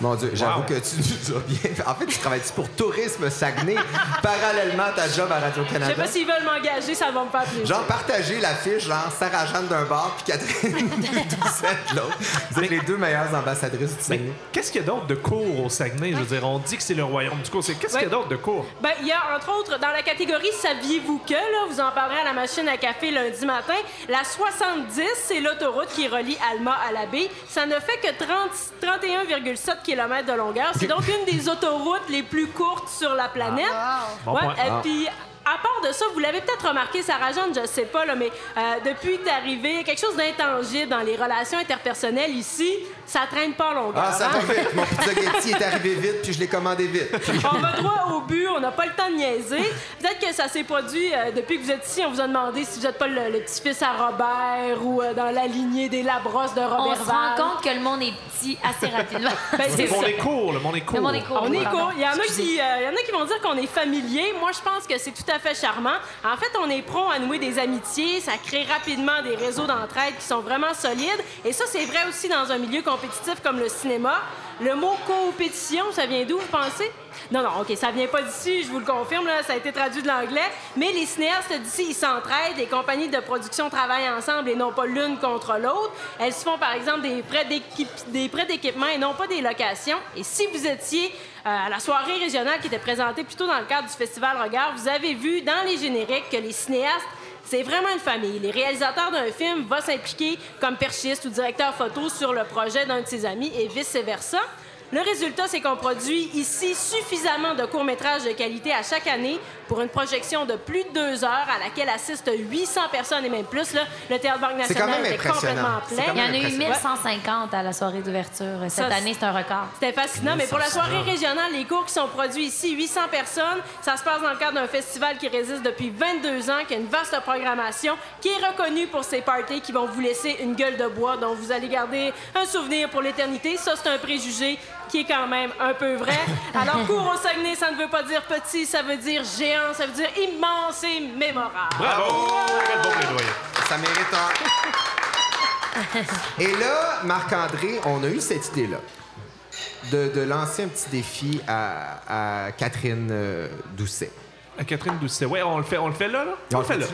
Mon Dieu, j'avoue Wow. que tu nous as bien. En fait, tu travailles-tu pour Tourisme Saguenay, parallèlement à ta job à Je sais Radio-Canada? pas s'ils veulent m'engager, ça va me faire plaisir. Genre, partager l'affiche, genre Sarah-Jeanne d'un bar puis Catherine Doucette de l'autre. Vous êtes les deux meilleures ambassadrices du Saguenay. qu'est-ce qu'il y a d'autre de court au Saguenay? Je veux dire, on dit que c'est le royaume du court. C'est Qu'est-ce qu'il y a d'autre de court? Ben, il y a entre autres dans la catégorie Saviez-vous que, là, vous en parlerez à la machine à café lundi matin. La 70, c'est l'autoroute qui relie Alma à la baie. Ça ne fait que 30 31,7 km de longueur. C'est donc une des autoroutes les plus courtes sur la planète. Bon Ouais, point. et Ah. À part de ça, vous l'avez peut-être remarqué, Sarah Jeanne, je sais pas, mais euh, depuis que t'es arrivé, il y a quelque chose d'intangible dans les relations interpersonnelles ici. Ça traîne pas longueur. Ah, ça hein? va vite. Mon spaghetti est arrivé vite, puis je l'ai commandé vite. On va droit au but, on n'a pas le temps de niaiser. Peut-être que ça s'est produit euh, depuis que vous êtes ici. On vous a demandé si vous n'êtes pas le, le petit-fils à Robert ou euh, dans la lignée des Labrosse de On Robert se rend compte que le monde est petit assez rapidement. Ben, c'est Le monde est court, le monde est court. Le monde est court. On est court. Il y, en a qui, euh, il y en a qui vont dire qu'on est familier. Moi, je pense que c'est tout à fait charmant. En fait, on est prompt à nouer des amitiés. Ça crée rapidement des réseaux d'entraide qui sont vraiment solides. Et ça, c'est vrai aussi dans un milieu compétitif comme le cinéma. Le mot compétition, ça vient d'où, vous pensez? Non, non, OK, ça vient pas d'ici, je vous le confirme, ça a été traduit de l'anglais. Mais les cinéastes d'ici, ils s'entraident, les compagnies de production travaillent ensemble et non pas l'une contre l'autre. Elles se font, par exemple, des prêts d'équipe- des prêts d'équipement et non pas des locations. Et si vous étiez euh, à la soirée régionale qui était présentée plutôt dans le cadre du Festival Regard, vous avez vu dans les génériques que les cinéastes c'est vraiment une famille. Les réalisateurs d'un film vont s'impliquer comme perchiste ou directeur photo sur le projet d'un de ses amis et vice-versa. Le résultat, c'est qu'on produit ici suffisamment de courts-métrages de qualité à chaque année pour une projection de plus de deux heures à laquelle assistent 800 personnes et même plus. Là. Le Théâtre Banque Nationale même était complètement plein. quand Il y en a eu impressionnant. 1150 à la soirée d'ouverture. Cette Ça, année, c'est un record. C'était fascinant, mais pour la soirée régionale, les cours qui sont produits ici, 800 personnes, ça se passe dans le cadre d'un festival qui existe depuis 22 ans, qui a une vaste programmation, qui est reconnu pour ses parties qui vont vous laisser une gueule de bois dont vous allez garder un souvenir pour l'éternité. Ça, c'est un préjugé qui est quand même un peu vrai. Alors, cours au Saguenay, ça ne veut pas dire petit, ça veut dire géant, ça veut dire immense et mémorable. Bravo! Quel beau plaidoyer. Ça mérite un. Et là, Marc-André, on a eu cette idée-là de, de lancer un petit défi à, à Catherine euh, Doucet. À Catherine Doucet. Ouais, on le fait, on le fait là, là? On le fait là?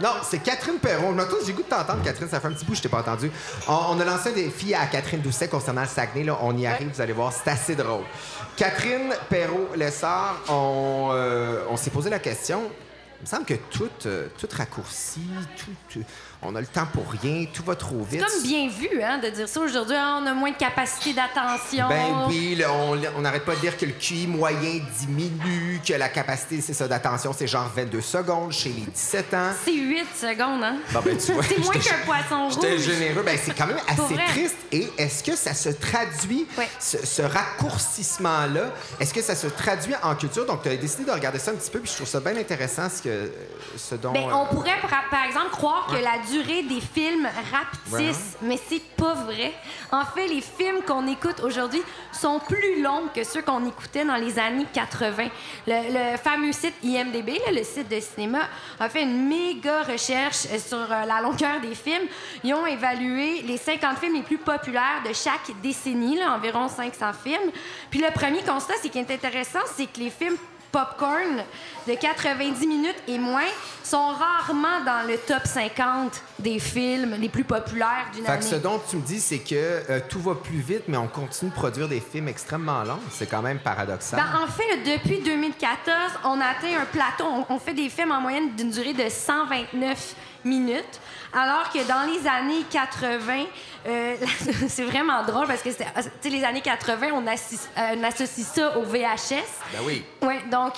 Non, c'est Catherine Perron. J'ai goût de t'entendre, Catherine. Ça fait un petit bout que je t'ai pas entendu. On, on a lancé un défi à Catherine Doucet concernant le Saguenay. Là, on y arrive, vous allez voir, c'est assez drôle. Catherine Perrault-Lessard, on, euh, on s'est posé la question. Il me semble que tout, euh, tout raccourci, tout, euh, on a le temps pour rien, tout va trop vite. Comme bien vu, hein, de dire ça aujourd'hui. Ah, on a moins de capacité d'attention. Ben oui, là, on n'arrête pas de dire que le QI moyen diminue, que la capacité c'est ça d'attention, c'est genre 22 secondes chez les 17 ans. C'est 8 secondes, hein? Bon, ben, tu vois, c'est moins j'étais- qu'un poisson J'étais rouge. généreux. Ben, c'est quand même assez triste. Et est-ce que ça se traduit, ce, ce raccourcissement-là, est-ce que ça se traduit en culture? Donc, tu as décidé de regarder ça un petit peu, puis je trouve ça bien intéressant ce, que, ce dont... Ben, euh, on pourrait, par, par exemple, croire que la durée des films rapetisse, mais c'est pas vrai. En fait, les films qu'on écoute aujourd'hui sont plus longs que ceux qu'on écoutait dans les années 80. Le, le fameux site IMDB, là, le site de cinéma, a fait une méga recherche sur euh, la longueur des films. Ils ont évalué les 50 films les plus populaires de chaque décennie, là, environ 500 films. Puis le premier constat, c'est qui est intéressant, c'est que les films popcorn de 90 minutes et moins sont rarement dans le top 50 des films les plus populaires d'une Fait année. que ce dont tu me dis, c'est que euh, tout va plus vite, mais on continue de produire des films extrêmement longs. C'est quand même paradoxal. Ben, en fait, depuis 2014, on atteint un plateau. On, on fait des films en moyenne d'une durée de 129 minutes, alors que dans les années 80, euh, c'est vraiment drôle parce que sais, les années 80, on, assis- euh, on associe ça au VHS. Ben oui. Oui, donc,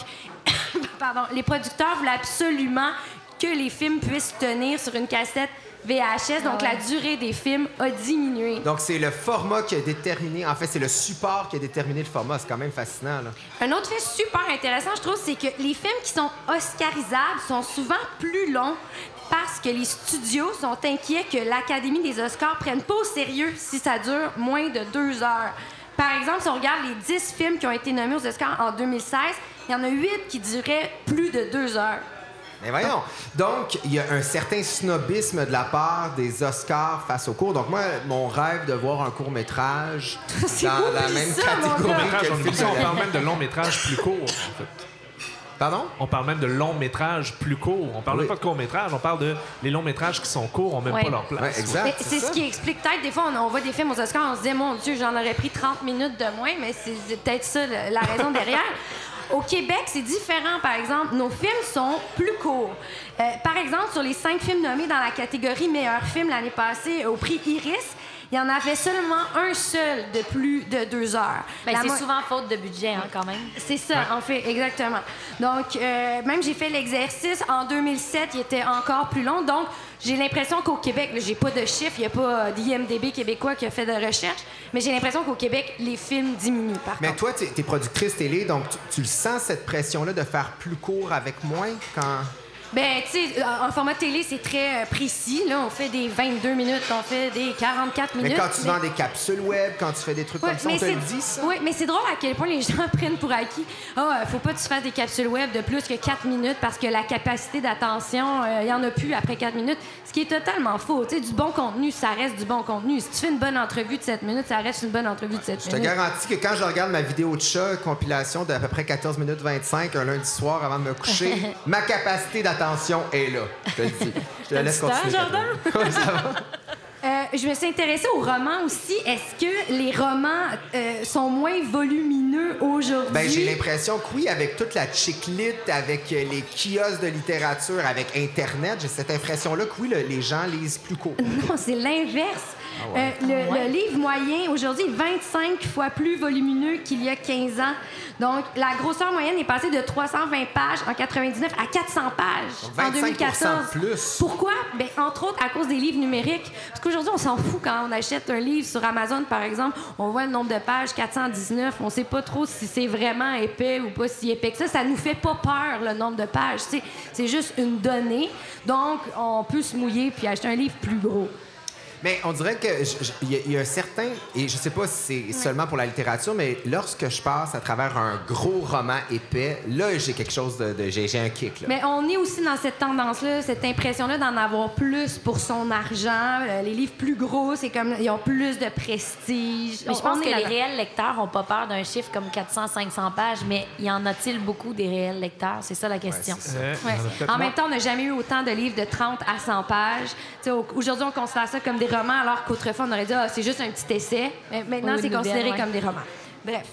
pardon, les producteurs voulaient absolument que les films puissent tenir sur une cassette VHS, donc la durée des films a diminué. Donc, c'est le format qui a déterminé, en fait, c'est le support qui a déterminé le format. C'est quand même fascinant, là. Un autre fait super intéressant, je trouve, c'est que les films qui sont oscarisables sont souvent plus longs parce que les studios sont inquiets que l'Académie des Oscars prenne pas au sérieux si ça dure moins de deux heures. Par exemple, si on regarde les 10 films qui ont été nommés aux Oscars en 2016, il y en a 8 qui duraient plus de deux heures. Mais voyons. Donc, il y a un certain snobisme de la part des Oscars face au cours. Donc, moi, mon rêve de voir un court-métrage C'est dans la même ça, catégorie que le on, film on de parle même de long métrage plus court, en fait. Pardon? On parle même de long métrage plus court. On parle Oui. même pas de court métrage, on parle de les longs métrages qui sont courts, ont même Ouais. pas leur place. Ouais, exact. Mais c'est ce qui explique peut-être, des fois, on, on voit des films aux Oscars, on se dit, mon Dieu, j'en aurais pris 30 minutes de moins, mais c'est peut-être ça la raison derrière. Au Québec, c'est différent, par exemple. Nos films sont plus courts. Euh, par exemple, sur les cinq films nommés dans la catégorie meilleur film l'année passée au prix Iris, il y en avait seulement un seul de plus de deux heures. Ben, c'est mo- souvent faute de budget, hein, quand même. c'est ça, en fait, exactement. Donc, euh, même j'ai fait l'exercice en 2007, il était encore plus long. Donc, j'ai l'impression qu'au Québec, là, j'ai pas de chiffres, il n'y a pas euh, d'IMDB québécois qui a fait de recherche, mais j'ai l'impression qu'au Québec, les films diminuent par Mais contre. toi, tu es productrice télé, donc tu, tu le sens, cette pression-là, de faire plus court avec moins quand... Ben, tu sais, en en format télé, c'est très euh, précis. Là, on fait des 22 minutes, on fait des 44 minutes. Mais quand tu vends des capsules web, quand tu fais des trucs Ouais, comme ça, on te c'est- le dit, ça? Oui, mais c'est drôle à quel point les gens prennent pour acquis. Ah, euh, faut pas que tu fasses des capsules web de plus que 4 minutes parce que la capacité d'attention, euh, il y en a plus après 4 minutes. Ce qui est totalement faux. Tu sais, du bon contenu, ça reste du bon contenu. Si tu fais une bonne entrevue de 7 minutes, ça reste une bonne entrevue de 7 Je te minutes. garantis que quand je regarde ma vidéo de chat, compilation d'à peu près 14 minutes 25, un lundi soir avant de me coucher, ma capacité d'attention est là. Je te le dis. Je te la laisse temps, continuer. Ça va? Euh, je me suis intéressée aux romans aussi. Est-ce que les romans euh, sont moins volumineux aujourd'hui? Ben, j'ai l'impression que oui, avec toute la chiclite, avec euh, les kiosques de littérature, avec Internet, j'ai cette impression-là que oui, le- les gens lisent plus court. Non, c'est l'inverse. Euh, le, Ah ouais? le livre moyen, aujourd'hui, est 25 fois plus volumineux qu'il y a 15 ans. Donc, la grosseur moyenne est passée de 320 pages en 99 à 400 pages en 25 2014. plus. Pourquoi? Ben, entre autres, à cause des livres numériques. Parce qu'aujourd'hui, on s'en fout quand on achète un livre sur Amazon, par exemple. On voit le nombre de pages, 419. On sait pas trop si c'est vraiment épais ou pas si épais que ça. Ça nous fait pas peur, le nombre de pages. C'est juste une donnée. Donc, on peut se mouiller puis acheter un livre plus gros. Mais on dirait que je- je- il y, y a un certain, et je sais pas si c'est seulement pour la littérature, mais lorsque je passe à travers un gros roman épais, là, j'ai quelque chose de. de- j'ai un kick, là. Mais on est aussi dans cette tendance-là, cette impression-là d'en avoir plus pour son argent. Euh, les livres plus gros, c'est comme ils ont plus de prestige. Mais je pense que les réels lecteurs n'ont pas peur d'un chiffre comme 400-500 pages, mais y en a-t-il beaucoup des réels lecteurs? C'est ça la question. c'est ça. Euh, Ouais. en même temps, on n'a jamais eu autant de livres de 30 à 100 pages. Tu sais, au- Aujourd'hui, on considère ça comme des romans, alors qu'autrefois, on aurait dit ah, c'est juste un petit essai. Mais maintenant, c'est considéré ouais. comme des romans. Bref.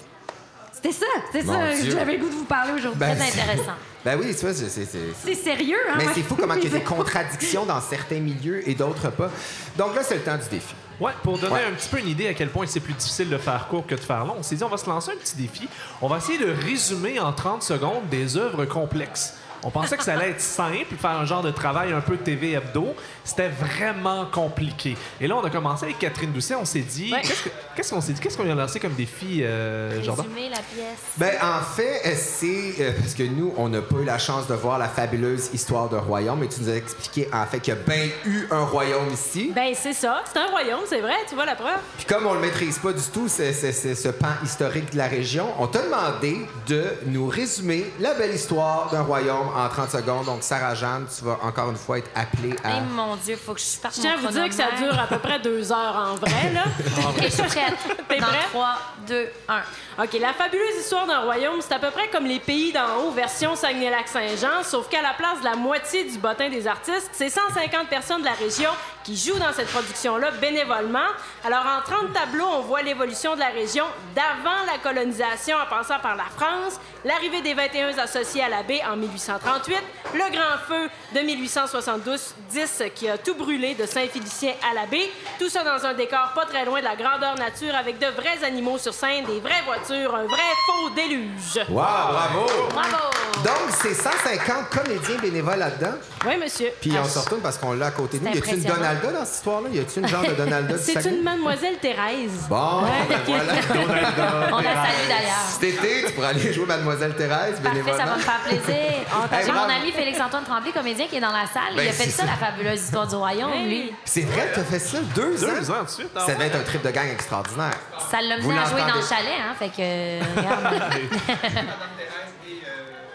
C'était ça. C'était ça. J'avais le goût de vous parler aujourd'hui. Ben, Très intéressant. Ben oui, tu vois, c'est- c'est. c'est- c'est sérieux, hein? Mais ouais. c'est fou comment il y a des contradictions dans certains milieux et d'autres pas. Donc là, c'est le temps du défi. Ouais, pour donner Ouais. un petit peu une idée à quel point c'est plus difficile de faire court que de faire long, on s'est dit on va se lancer un petit défi. On va essayer de résumer en 30 secondes des œuvres complexes. On pensait que ça allait être simple, faire un genre de travail un peu TV hebdo. C'était vraiment compliqué. Et là, on a commencé avec Catherine Doucet. On s'est dit, Ouais. qu'est-ce que- qu'est-ce qu'on s'est dit? Qu'est-ce qu'on a lancé comme défi, euh, Jordan? Résumer la pièce. Ben, en fait, euh, c'est euh, parce que nous, on n'a pas eu la chance de voir la fabuleuse histoire d'un royaume, mais tu nous as expliqué en fait qu'il y a bien eu un royaume ici. Ben, c'est ça. C'est un royaume, c'est vrai. Tu vois la preuve? Puis comme on le maîtrise pas du tout, c'est, ce pan historique de la région, on t'a demandé de nous résumer la belle histoire d'un royaume en 30 secondes. Donc, Sarah-Jeanne, tu vas encore une fois être appelée à... Mon Dieu, faut que je parte Je tiens à mon vous dire que ça dure à peu près deux heures en vrai, là. OK, je suis prête. T'es prête? 3, 2, 1. OK, la fabuleuse histoire d'un royaume, c'est à peu près comme les pays d'en haut, version Saguenay-Lac-Saint-Jean, sauf qu'à la place de la moitié du bottin des artistes, c'est 150 personnes de la région qui jouent dans cette production-là bénévolement. Alors, en 30 tableaux, on voit l'évolution de la région d'avant la colonisation en passant par la France, l'arrivée des 21 associés à la baie en 1838, le grand feu de 1872-10 qui a tout brûlé de Saint-Félicien à la baie, tout ça dans un décor pas très loin de la grandeur nature avec de vrais animaux sur scène, des vraies voitures, un vrai faux déluge. Wow, bravo! Bravo! Donc, c'est 150 comédiens bénévoles là-dedans? Oui, monsieur. Puis on se retourne parce qu'on l'a à côté de nous. Y a-tu une impressionnant. Donalda dans cette histoire-là? Y a-tu une genre de Donalda C'est une mademoiselle Thérèse. Bon, ben voilà. On la salue d'ailleurs. Cet été, tu pourras aller jouer Mademoiselle Thérèse, Parfait, ça va bénévolement. me faire plaisir. J'ai mon ami Félix-Antoine Tremblay, comédien, qui est dans la salle. Ben, il a fait ça, la fabuleuse histoire du royaume, lui. C'est vrai que t'as fait ça deux, Deux ans? ans de suite. ah Ça devait être un trip de gang extraordinaire. Ça l'a mené à jouer dans le chalet, hein, fait que... euh, regarde,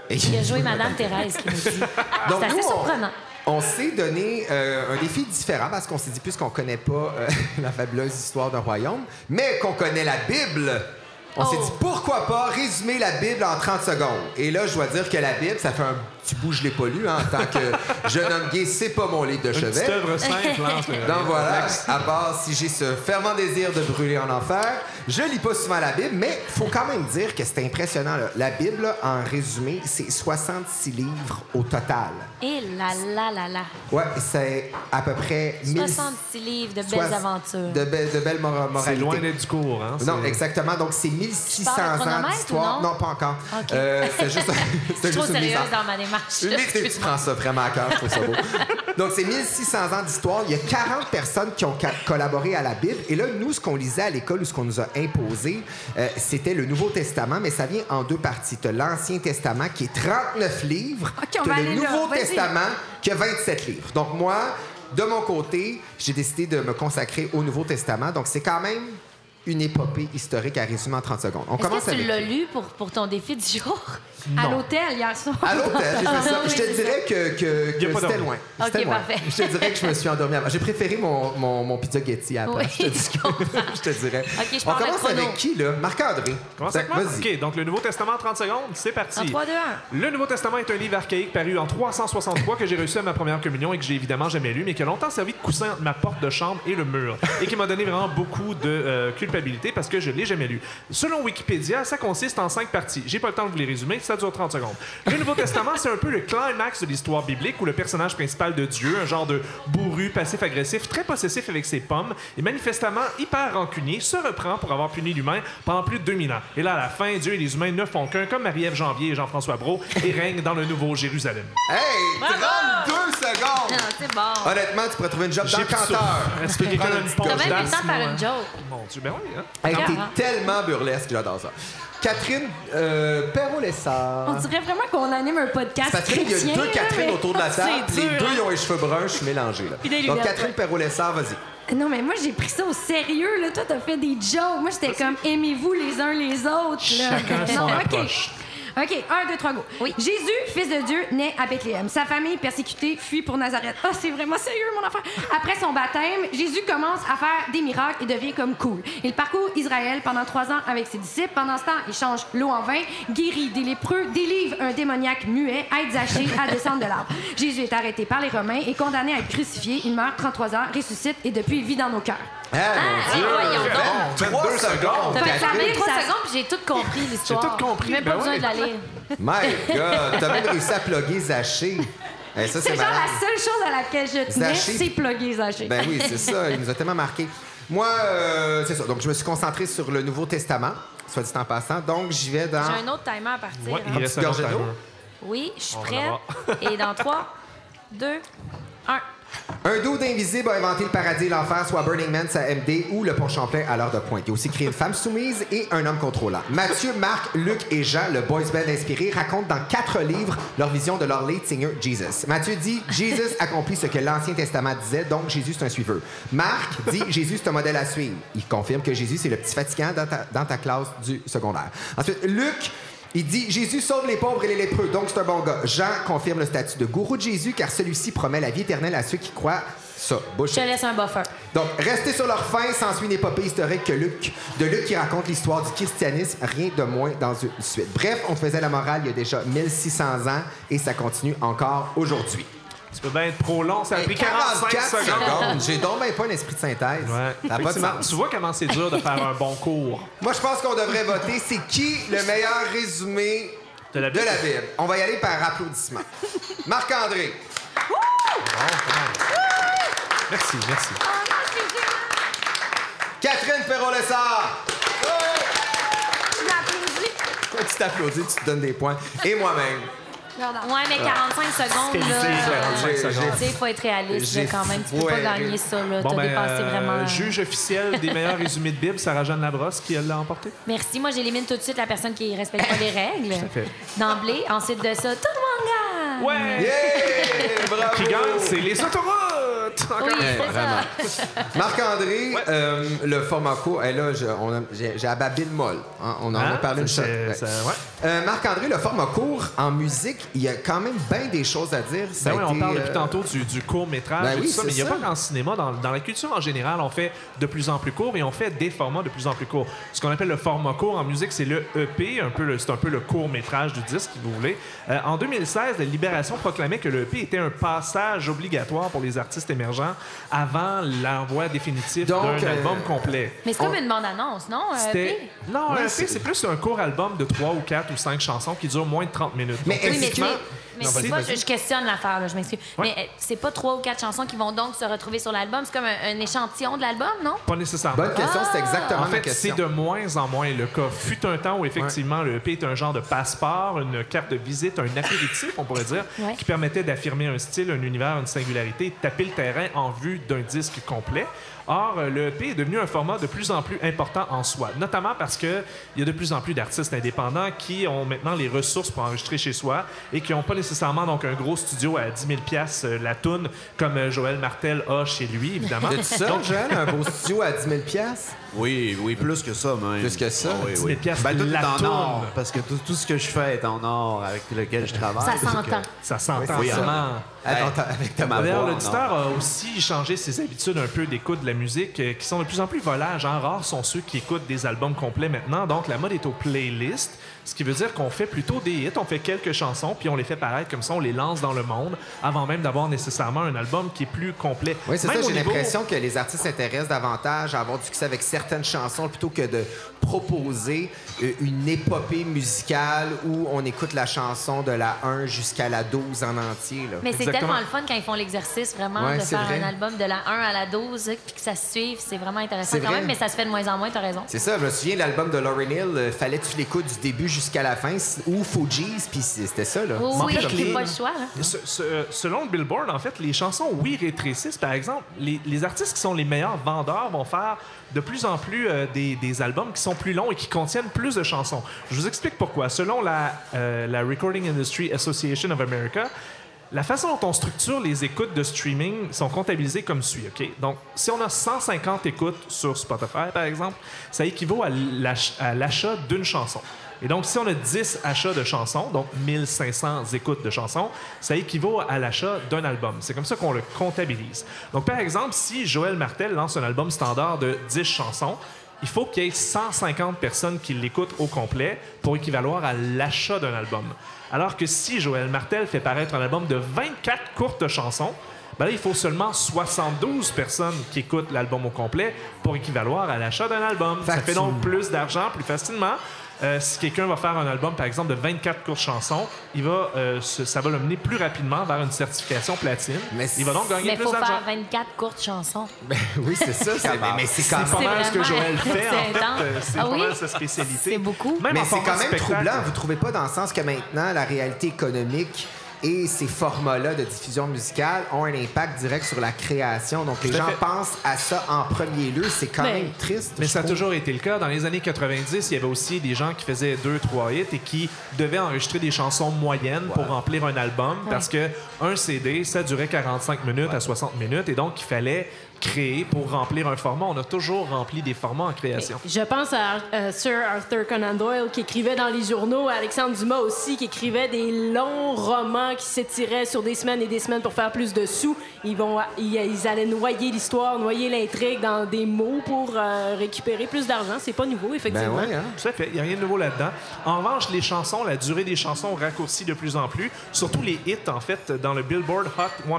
il a joué Madame Thérèse, qui nous dit. C'est assez surprenant. On s'est donné euh, un défi différent parce qu'on s'est dit, puisqu'on connaît pas euh, la fabuleuse histoire d'un royaume, mais qu'on connaît la Bible, on s'est Oh. dit, pourquoi pas résumer la Bible en 30 secondes? Et là, je dois dire que la Bible, ça fait un petit bout, je l'ai pas lu, hein, en tant que jeune homme gay, c'est pas mon livre de Une petite chevet. œuvre simple, le- Donc voilà, à part si j'ai ce fervent désir de brûler en enfer, je lis pas souvent la Bible, mais faut quand même dire que c'est impressionnant. là. La Bible, là, en résumé, c'est 66 livres au total. Et là là là là. Ouais, c'est à peu près 1000 66 livres de belles aventures. De, be- de belles mora- C'est moralités. loin d'être du cours. Hein? Non, c'est- exactement. Donc, c'est 1600 Tu parles de ans d'histoire. ou non? pas encore. OK. Euh, c'est juste, Je c'est suis trop juste une mise sérieuse en- dans ma démarche. tu prends ça vraiment à cœur, je trouve ça beau. Donc, c'est 1600 ans d'histoire. Il y a 40 personnes qui ont collaboré à la Bible. Et là, nous, ce qu'on lisait à l'école ou ce qu'on nous a imposé, euh, c'était le Nouveau Testament, mais ça vient en deux parties. Tu as l'Ancien Testament qui est 39 livres. OK, on Tu va le. Nouveau. Testament qui a 27 livres. Donc, moi, de mon côté, j'ai décidé de me consacrer au Nouveau Testament. Donc, c'est quand même une épopée historique à résumer en 30 secondes. On Est-ce commence que tu avec... l'as lu pour, pour ton défi du jour? À l'hôtel hier soir. À l'hôtel, j'ai fait ça. Oui, je te dirais que, que, Il y a que pas c'était loin. Ok, loin. parfait. Je te dirais que je me suis endormi avant. J'ai préféré mon, mon, mon pizza Getty à la Oui, place. je, te dis- je te dirais. Ok, je On commence avec qui, là? Marc-André. Commence avec moi? Vas-y. OK, donc le Nouveau Testament en 30 secondes, c'est parti. En 3, 2, 1. Le Nouveau Testament est un livre archaïque paru en 363 que j'ai reçu à ma première communion et que j'ai évidemment jamais lu, mais qui a longtemps servi de coussin entre ma porte de chambre et le mur et qui m'a donné vraiment beaucoup de euh, culpabilité culpabilité parce que je l'ai jamais lu. Selon Wikipédia, ça consiste en cinq parties. J'ai pas le temps de vous les résumer, ça dure 30 secondes. Le Nouveau Testament, c'est un peu le climax de l'histoire biblique où le personnage principal de Dieu, un genre de bourru passif-agressif, très possessif avec ses pommes et manifestement hyper rancunier, se reprend pour avoir puni l'humain pendant plus de 2000 ans. Et là, à la fin, Dieu et les humains ne font qu'un, comme Marie-Ève Janvier et Jean-François Brault, et règnent dans le Nouveau Jérusalem. Hey, 32 secondes! Non, c'est bon. Honnêtement, tu pourrais trouver une job J'ai plus ça. d'encanteur. Est-ce que quelqu'un a une T'as même eu le temps de faire une joke. Mon Dieu, ben? Hey, Regarde, hein. t'es tellement burlesque, j'adore ça. Catherine euh, Perrault-Lessard. On dirait vraiment qu'on anime un podcast Parce qu'il y a deux Catherine autour de la table. Les dur, deux, hein? ils ont les cheveux bruns, je suis mélangé. Là. Puis des Donc, Catherine. Perrault-Lessard, vas-y. Non, mais moi, j'ai pris ça au sérieux. Là. Toi, t'as fait des jokes. Moi, j'étais comme aimez-vous les uns les autres. Là. Chacun son non, OK. approche. OK, un, deux, trois, go. Oui. Jésus, fils de Dieu, naît à Bethléem. Sa famille, persécutée, fuit pour Nazareth. Ah, c'est vraiment sérieux, mon affaire. Après son baptême, Jésus commence à faire des miracles et devient comme cool. Il parcourt Israël pendant trois ans avec ses disciples. Pendant ce temps, il change l'eau en vin, guérit des lépreux, délivre un démoniaque muet, aide Zachée à descendre de l'arbre. Jésus est arrêté par les Romains et condamné à être crucifié. Il meurt 33 ans, ressuscite et depuis, vit dans nos cœurs. Ah, Ah, mon Dieu! voyons donc. Bon, 22 secondes. T'as fait ça Catherine. même trois Ça- secondes, puis j'ai tout compris l'histoire. J'ai tout compris, Même pas ben besoin oui. de la lire. My God, t'as même réussi à plugger Zaché. Eh, ça, C'est genre malade. la seule chose à laquelle je tenais, Zaché. c'est plugger Zaché. Ben oui, c'est ça. Il nous a tellement marqué. Moi, euh, c'est ça. Donc, je me suis concentré sur le Nouveau Testament, soit dit en passant. Donc, j'y vais dans. J'ai un autre timer à partir. Ouais, hein. il reste un autre gorgée d'eau? timer. Oui, je suis prête. Et dans 3, 2, 1. Un dude invisible a inventé le paradis et l'enfer, soit Burning Man, sa MD, ou le pont Champlain à l'heure de pointe. Il a aussi créé une femme soumise et un homme contrôlant. Mathieu, Marc, Luc et Jean, le boys band inspiré, racontent dans quatre livres leur vision de leur lead singer Jesus. Mathieu dit Jesus accomplit ce que l'Ancien Testament disait, donc Jésus c'est un suiveur. Marc dit Jésus c'est un modèle à suivre. Il confirme que Jésus c'est le petit fatigant dans ta, dans ta classe du secondaire. Ensuite, Luc il dit Jésus sauve les pauvres et les lépreux, donc c'est un bon gars. Jean confirme le statut de gourou de Jésus car celui-ci promet la vie éternelle à ceux qui croient. Ça, Je te laisse un buffer. Donc, restez sur leur fin, s'ensuit une épopée historique que Luc, de Luc qui raconte l'histoire du christianisme, rien de moins dans une suite. Bref, on faisait la morale il y a déjà 1600 ans et ça continue encore aujourd'hui. Tu peux bien être trop long, ça a pris 45 secondes. J'ai donc même pas un esprit de synthèse. Ouais. Ça n'a pas de Effectivement, sens. Tu vois comment c'est dur de faire un bon cours. Moi, je pense qu'on devrait voter. C'est qui le meilleur résumé De la de la Bible? On va y aller par applaudissement. Marc-André. Merci, merci. Catherine Perrault-Lessard. Quand tu t'applaudis, tu te donnes des points. Et moi-même. Ouais, mais 45 secondes, Qualité, là. 45 j'ai- secondes. Tu sais, il faut être réaliste là, quand même. Tu peux pas gagner ça, là. T'as ben, dépassé euh, vraiment. juge officiel des meilleurs résumés de Bible, Sarah-Jeanne Labrosse, qui elle l'a emporté. Merci. Moi, j'élimine tout de suite la personne qui respecte pas les règles. Tout à fait. D'emblée. Ensuite de ça, tout le monde gagne. Ouais! Bravo! Qui gagne, c'est les autoroutes! Encore Oui, une. Marc-André, euh, le format court, eh là, j'ai la babine molle. hein, on en a Hein? parlé une shot. Ouais. Euh, Marc-André, le format court, en musique, il y a quand même bien des choses à dire. Ça Ben on parle depuis euh, tantôt du, du court-métrage Ben et oui, tout ça, c'est mais il n'y a ça. pas qu'en cinéma. Dans, dans la culture en général, on fait de plus en plus court et on fait des formats de plus en plus courts. Ce qu'on appelle le format court en musique, c'est le EP, un peu le- c'est un peu le court-métrage du disque, si vous voulez. Euh, en 2016, la Libération proclamait que le EP était un passage obligatoire pour les artistes émergents avant l'envoi définitif d'un euh, album complet. Mais c'est comme On- une bande-annonce, non? EP? Non, Ouais, un EP, c'est- plus un court album de 3 ou 4 ou 5 chansons qui dure moins de 30 minutes. Mais Donc, Oui, mais. Mais- Non, je, je questionne l'affaire, je m'excuse. Ouais. Mais euh, c'est pas trois ou quatre chansons qui vont donc se retrouver sur l'album. C'est comme un, un échantillon de l'album, non? pas nécessairement. Bonne question, c'est exactement En ma fait, question. c'est de moins en moins le cas. Fut un temps où, effectivement, le EP est un genre de passeport, une carte de visite, un apéritif, on pourrait dire, Ouais. qui permettait d'affirmer un style, un univers, une singularité, de taper le terrain en vue d'un disque complet. Or, euh, le EP est devenu un format de plus en plus important en soi, notamment parce qu'il y a de plus en plus d'artistes indépendants qui ont maintenant les ressources pour enregistrer chez soi et qui n'ont pas nécessairement donc un gros studio à 10 000 piastres, euh, la toune, comme euh, Joël Martel a chez lui, évidemment. De ça, Joël, un beau studio à 10 000 piastres? Oui, oui, plus que ça, même. Plus que ça? Ah oui, 10 oui. 000 piastres, Ben, tout est en or, parce que tout, tout ce que je fais est en or avec lequel je travaille. Ça s'entend. Ça s'entend Oui, avec ta. D'ailleurs, en l'auditeur a aussi changé ses habitudes un peu d'écoute de la musique euh, qui sont de plus en plus volages. Hein. Rares sont ceux qui écoutent des albums complets maintenant. Donc, la mode est aux playlists, ce qui veut dire qu'on fait plutôt des hits. On fait quelques chansons, puis on les fait paraître comme ça, on les lance dans le monde avant même d'avoir nécessairement un album qui est plus complet. Oui, c'est ça. J'ai niveau- l'impression que les artistes s'intéressent davantage à avoir du succès avec certaines chansons plutôt que de proposer euh, une épopée musicale où on écoute la chanson de la 1 jusqu'à la 12 en entier. là. Mais c'est tellement le fun quand ils font l'exercice, vraiment, Ouais, de faire vrai. un album de la 1 à la 12, puis que ça se suive. C'est vraiment intéressant quand vrai. même, mais ça se fait de moins en moins, t'as raison. C'est ça, je me souviens de l'album de Lauryn Hill, euh, fallait que tu l'écoutes du début jusqu'à la fin, ou Fugees, puis c'était ça, là. Oh, oui, les- pas le choix. Là. Ce- ce- selon le Billboard, en fait, les chansons, oui, rétrécissent. Par exemple, les, les artistes qui sont les meilleurs vendeurs vont faire de plus en plus euh, des, albums qui sont plus longs et qui contiennent plus de chansons. Je vous explique pourquoi. Selon la, euh, la Recording Industry Association of America, la façon dont on structure les écoutes de streaming sont comptabilisées comme suit. Donc, si on a 150 écoutes sur Spotify, par exemple, ça équivaut à l'achat d'une chanson. Et donc, si on a 10 achats de chansons, donc 1500 écoutes de chansons, ça équivaut à l'achat d'un album. C'est comme ça qu'on le comptabilise. Donc, par exemple, si Joël Martel lance un album standard de 10 chansons, il faut qu'il y ait 150 personnes qui l'écoutent au complet pour équivaloir à l'achat d'un album. Alors que si Joël Martel fait paraître un album de 24 courtes chansons, ben là, il faut seulement 72 personnes qui écoutent l'album au complet pour équivaloir à l'achat d'un album. Ça fait donc plus d'argent plus facilement. Euh, si quelqu'un va faire un album, par exemple, de 24 courtes chansons, il va, euh, se- ça va le mener plus rapidement vers une certification platine. Mais il va donc Mais gagner il plus faut d'argent. faire 24 courtes chansons. Ben oui, c'est ça. c'est- mais mais c'est quand C'est pas C'est mal ce que vraiment- Joël fait, en c'est fait. intense. Euh, C'est Ah pas oui? mal sa spécialité. C'est beaucoup. Même Mais en c'est format quand même spectacle. troublant, vous trouvez pas, dans le sens que maintenant, la réalité économique et ces formats-là de diffusion musicale ont un impact direct sur la création. Donc, les gens fait. pensent à ça en premier lieu. C'est quand même triste. Mais ça a toujours été le cas. Dans les années 90, il y avait aussi des gens qui faisaient deux, trois hits et qui devaient enregistrer des chansons moyennes pour remplir un album parce que un CD, ça durait 45 minutes à 60 minutes et donc il fallait créer pour remplir un format. On a toujours rempli des formats en création. Je pense à euh, Sir Arthur Conan Doyle qui écrivait dans les journaux, à Alexandre Dumas aussi qui écrivait des longs romans qui s'étiraient sur des semaines et des semaines pour faire plus de sous. Ils vont, ils, ils allaient noyer l'histoire, noyer l'intrigue dans des mots pour euh, récupérer plus d'argent. C'est pas nouveau Ben effectivement. ouais, hein? Tout à fait. Il n'y a rien de nouveau là-dedans. En revanche, les chansons, la durée des chansons raccourcit de plus en plus. Surtout les hits, en fait, dans le Billboard Hot 100.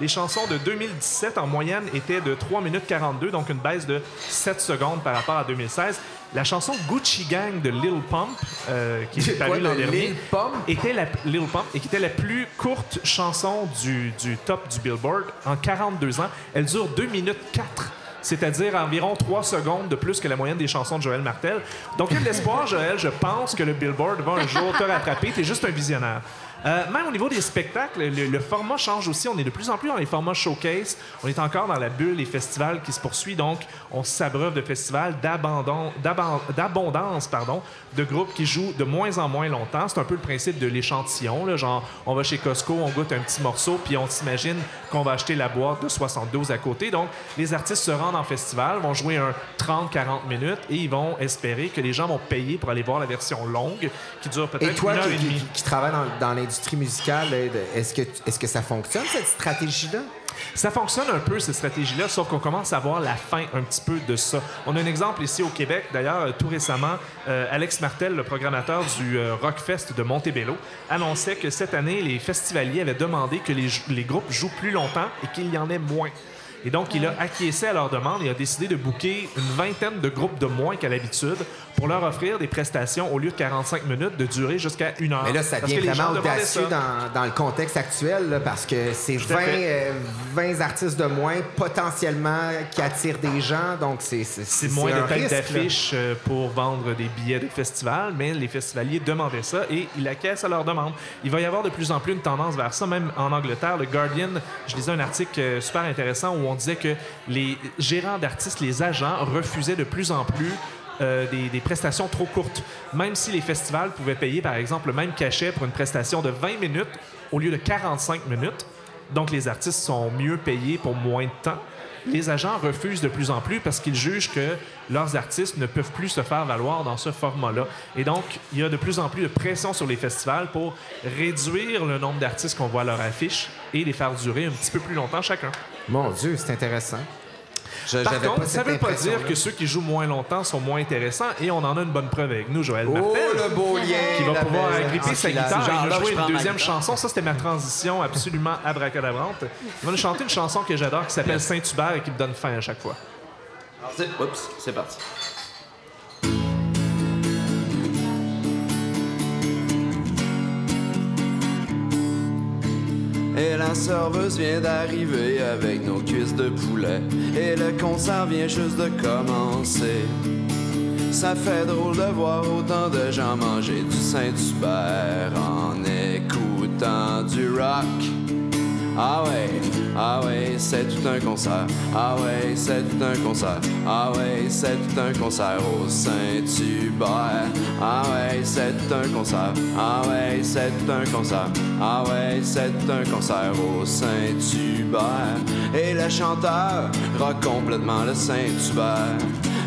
Les chansons de 2017, en moyenne, étaient de 3 minutes 42, donc une baisse de 7 secondes par rapport à 2016. La chanson Gucci Gang de Lil Pump, euh, qui est parue l'an dernier, Lil Pump? était la, Lil Pump, et qui était la plus courte chanson du, du top du Billboard en 42 ans. Elle dure 2 minutes 4 c'est-à-dire environ 3 secondes de plus que la moyenne des chansons de Joël Martel. Donc, il y a de l'espoir, Joël. Je pense que le Billboard va un jour te rattraper. Tu es juste un visionnaire. Euh, même au niveau des spectacles, le, format change aussi. On est de plus en plus dans les formats showcase. On est encore dans la bulle des festivals qui se poursuit. Donc, on s'abreuve de festivals d'abondance pardon, de groupes qui jouent de moins en moins longtemps. C'est un peu le principe de l'échantillon. là. Genre, on va chez Costco, on goûte un petit morceau, puis on s'imagine qu'on va acheter la boîte de 72 à côté. Donc, les artistes se rendent en festival, vont jouer un 30-40 minutes et ils vont espérer que les gens vont payer pour aller voir la version longue qui dure Et peut-être toi une heure qui, et qui, demie. qui travaille dans, dans l'industrie musicale, est-ce que, est-ce que ça fonctionne, cette stratégie-là? Ça fonctionne un peu, cette stratégie-là, sauf qu'on commence à voir la fin un petit peu de ça. On a un exemple ici au Québec. D'ailleurs, euh, tout récemment, euh, Alex Martel, le programmateur du euh, Rockfest de Montebello, annonçait que cette année, les festivaliers avaient demandé que les, groupes jouent plus longtemps et qu'il y en ait moins. Et donc, il a acquiescé à leur demande et a décidé de booker une vingtaine de groupes de moins qu'à l'habitude pour leur offrir des prestations au lieu de 45 minutes de durée jusqu'à une heure. Mais là, ça devient vraiment audacieux dans, dans le contexte actuel, là, parce que c'est Tout à 20, fait. euh, 20 artistes de moins, potentiellement, qui attirent des gens. Donc, c'est c'est- moins de têtes d'affiche euh, pour vendre des billets de festival, mais les festivaliers demandaient ça et ils acquiescent à leur demande. Il va y avoir de plus en plus une tendance vers ça, même en Angleterre. Le Guardian, je lisais un article euh, super intéressant où on disait que les gérants d'artistes, les agents, refusaient de plus en plus euh, des, prestations trop courtes. Même si les festivals pouvaient payer, par exemple, le même cachet pour une prestation de 20 minutes au lieu de 45 minutes, donc les artistes sont mieux payés pour moins de temps les agents refusent de plus en plus parce qu'ils jugent que leurs artistes ne peuvent plus se faire valoir dans ce format-là. Et donc, il y a de plus en plus de pression sur les festivals pour réduire le nombre d'artistes qu'on voit leur affiche et les faire durer un petit peu plus longtemps chacun. Mon Dieu, c'est intéressant. Je- Par contre, pas ça cette veut pas dire que ceux qui jouent moins longtemps sont moins intéressants et on en a une bonne preuve avec nous, Joël Oh, Martel. le beau lien! qui va pouvoir agripper sa guitare Genre, et nous jouer une deuxième chanson. Ça, c'était ma transition absolument abracadabrante. Il va nous chanter une chanson que j'adore qui s'appelle Saint-Hubert et qui me donne faim à chaque fois. Oups, c'est parti. Serveuse vient d'arriver avec nos cuisses de poulet. Et le concert vient juste de commencer. Ça fait drôle de voir autant de gens manger du Saint-Hubert en écoutant du rock. Ah ouais, ah ouais, c'est tout un concert. Ah ouais, c'est tout un concert. Ah ouais, c'est tout un concert au Saint-Hubert. Ah ouais, c'est tout un concert. Ah ouais, c'est tout un concert. Ah ouais, c'est tout un concert au Saint-Hubert. Et le chanteur rock complètement le Saint-Hubert.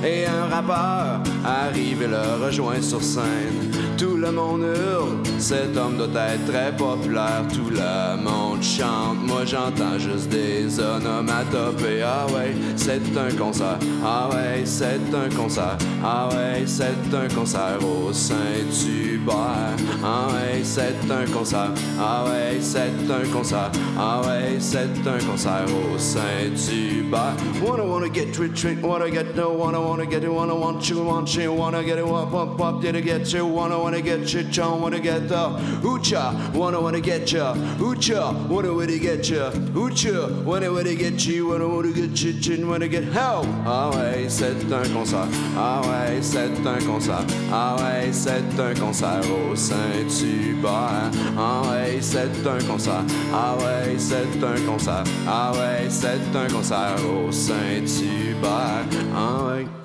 Et un rappeur arrive et le rejoint sur scène. Tout le monde hurle, cet homme doit être très populaire. Tout le monde chante, moi j'entends juste des onomatopées. Ah ouais, c'est un concert. Ah ouais, c'est un concert. Ah ouais, c'est un concert au Saint-Hubert. Ah ouais, c'est un concert. Ah ouais, c'est un concert. Ah ouais, c'est un concert au Saint-Hubert. Wanna wanna get trick, wanna get no, wanna wanna get it, wanna want you, want you, wanna get it, wop wop wop, did it get you, wanna wanna get you, John, wanna get the hoocha, wanna wanna get ya, hoocha, wanna wanna get ya, hoocha, wanna wanna get you, wanna wanna get you, chin, wanna get help. Ah ouais, c'est un concert. Ah ouais, c'est un concert. Ah ouais, c'est un concert au Saint-Hubert. Ah ouais, c'est un concert. Ah ouais, c'est un concert. Ah ouais, c'est un concert au Saint-Hubert. Ah ouais.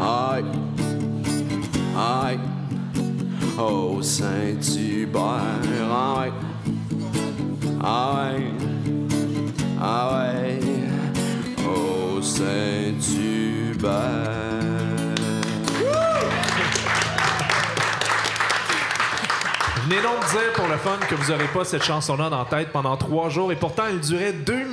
Ah ouais. Au Saint-Hubert. Ouais. Ah ouais. Au Saint-Hubert. Venez donc dire pour le fun que vous n'aurez pas cette chanson-là dans la tête pendant trois jours et pourtant elle durait 2 minutes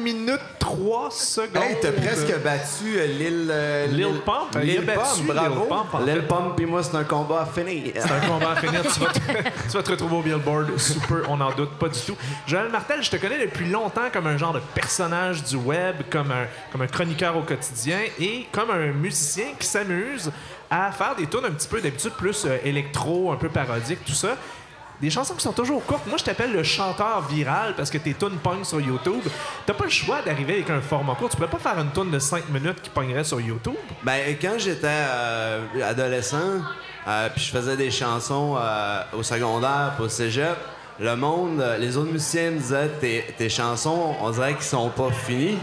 3 secondes. Hey, t'as presque battu euh, Lil... euh, Lil Pump, battu Pump, bravo. Lil Pump et moi, c'est un combat à finir. C'est un combat à finir. Tu vas, te, tu vas te retrouver au Billboard super, on n'en doute pas du tout. Joël Martel, je te connais depuis longtemps comme un genre de personnage du web, comme un, comme un chroniqueur au quotidien et comme un musicien qui s'amuse à faire des tunes un petit peu d'habitude plus euh, électro, un peu parodique, tout ça. Des chansons qui sont toujours courtes. Moi, je t'appelle le chanteur viral parce que tes tunes pognent sur YouTube. T'as pas le choix d'arriver avec un format court. Tu pourrais pas faire une tune de 5 minutes qui pognerait sur YouTube? Ben, quand j'étais euh, adolescent, euh, puis je faisais des chansons euh, au secondaire, au cégep, le monde, les autres musiciens me disaient tes, tes chansons, on dirait qu'ils sont pas finis.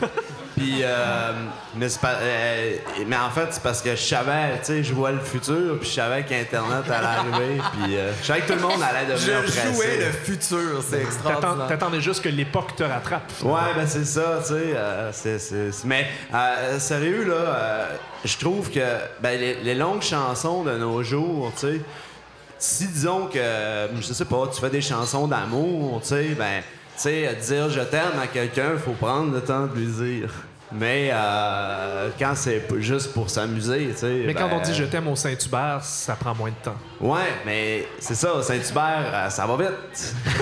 puis, euh, mais, c'est pas- euh, mais en fait, c'est parce que je savais, tu sais, je vois le futur, puis je savais qu'Internet allait arriver, puis euh, je savais que tout le monde allait devenir Je pressé. jouais le futur, c'est extraordinaire. T'attendais juste que l'époque te rattrape. Ouais, ben c'est ça, tu sais. euh, c'est- c'est- c'est- Mais euh, sérieux, là, euh, je trouve que ben, les, les longues chansons de nos jours, tu sais, si disons que, je sais pas, tu fais des chansons d'amour, tu sais, ben, tu sais, dire je t'aime à quelqu'un, faut prendre le temps de lui dire. Mais euh, quand c'est juste pour s'amuser, tu sais. Mais quand ben, on dit je t'aime au Saint-Hubert, ça prend moins de temps. Ouais, mais c'est ça, au Saint-Hubert, euh, ça va vite.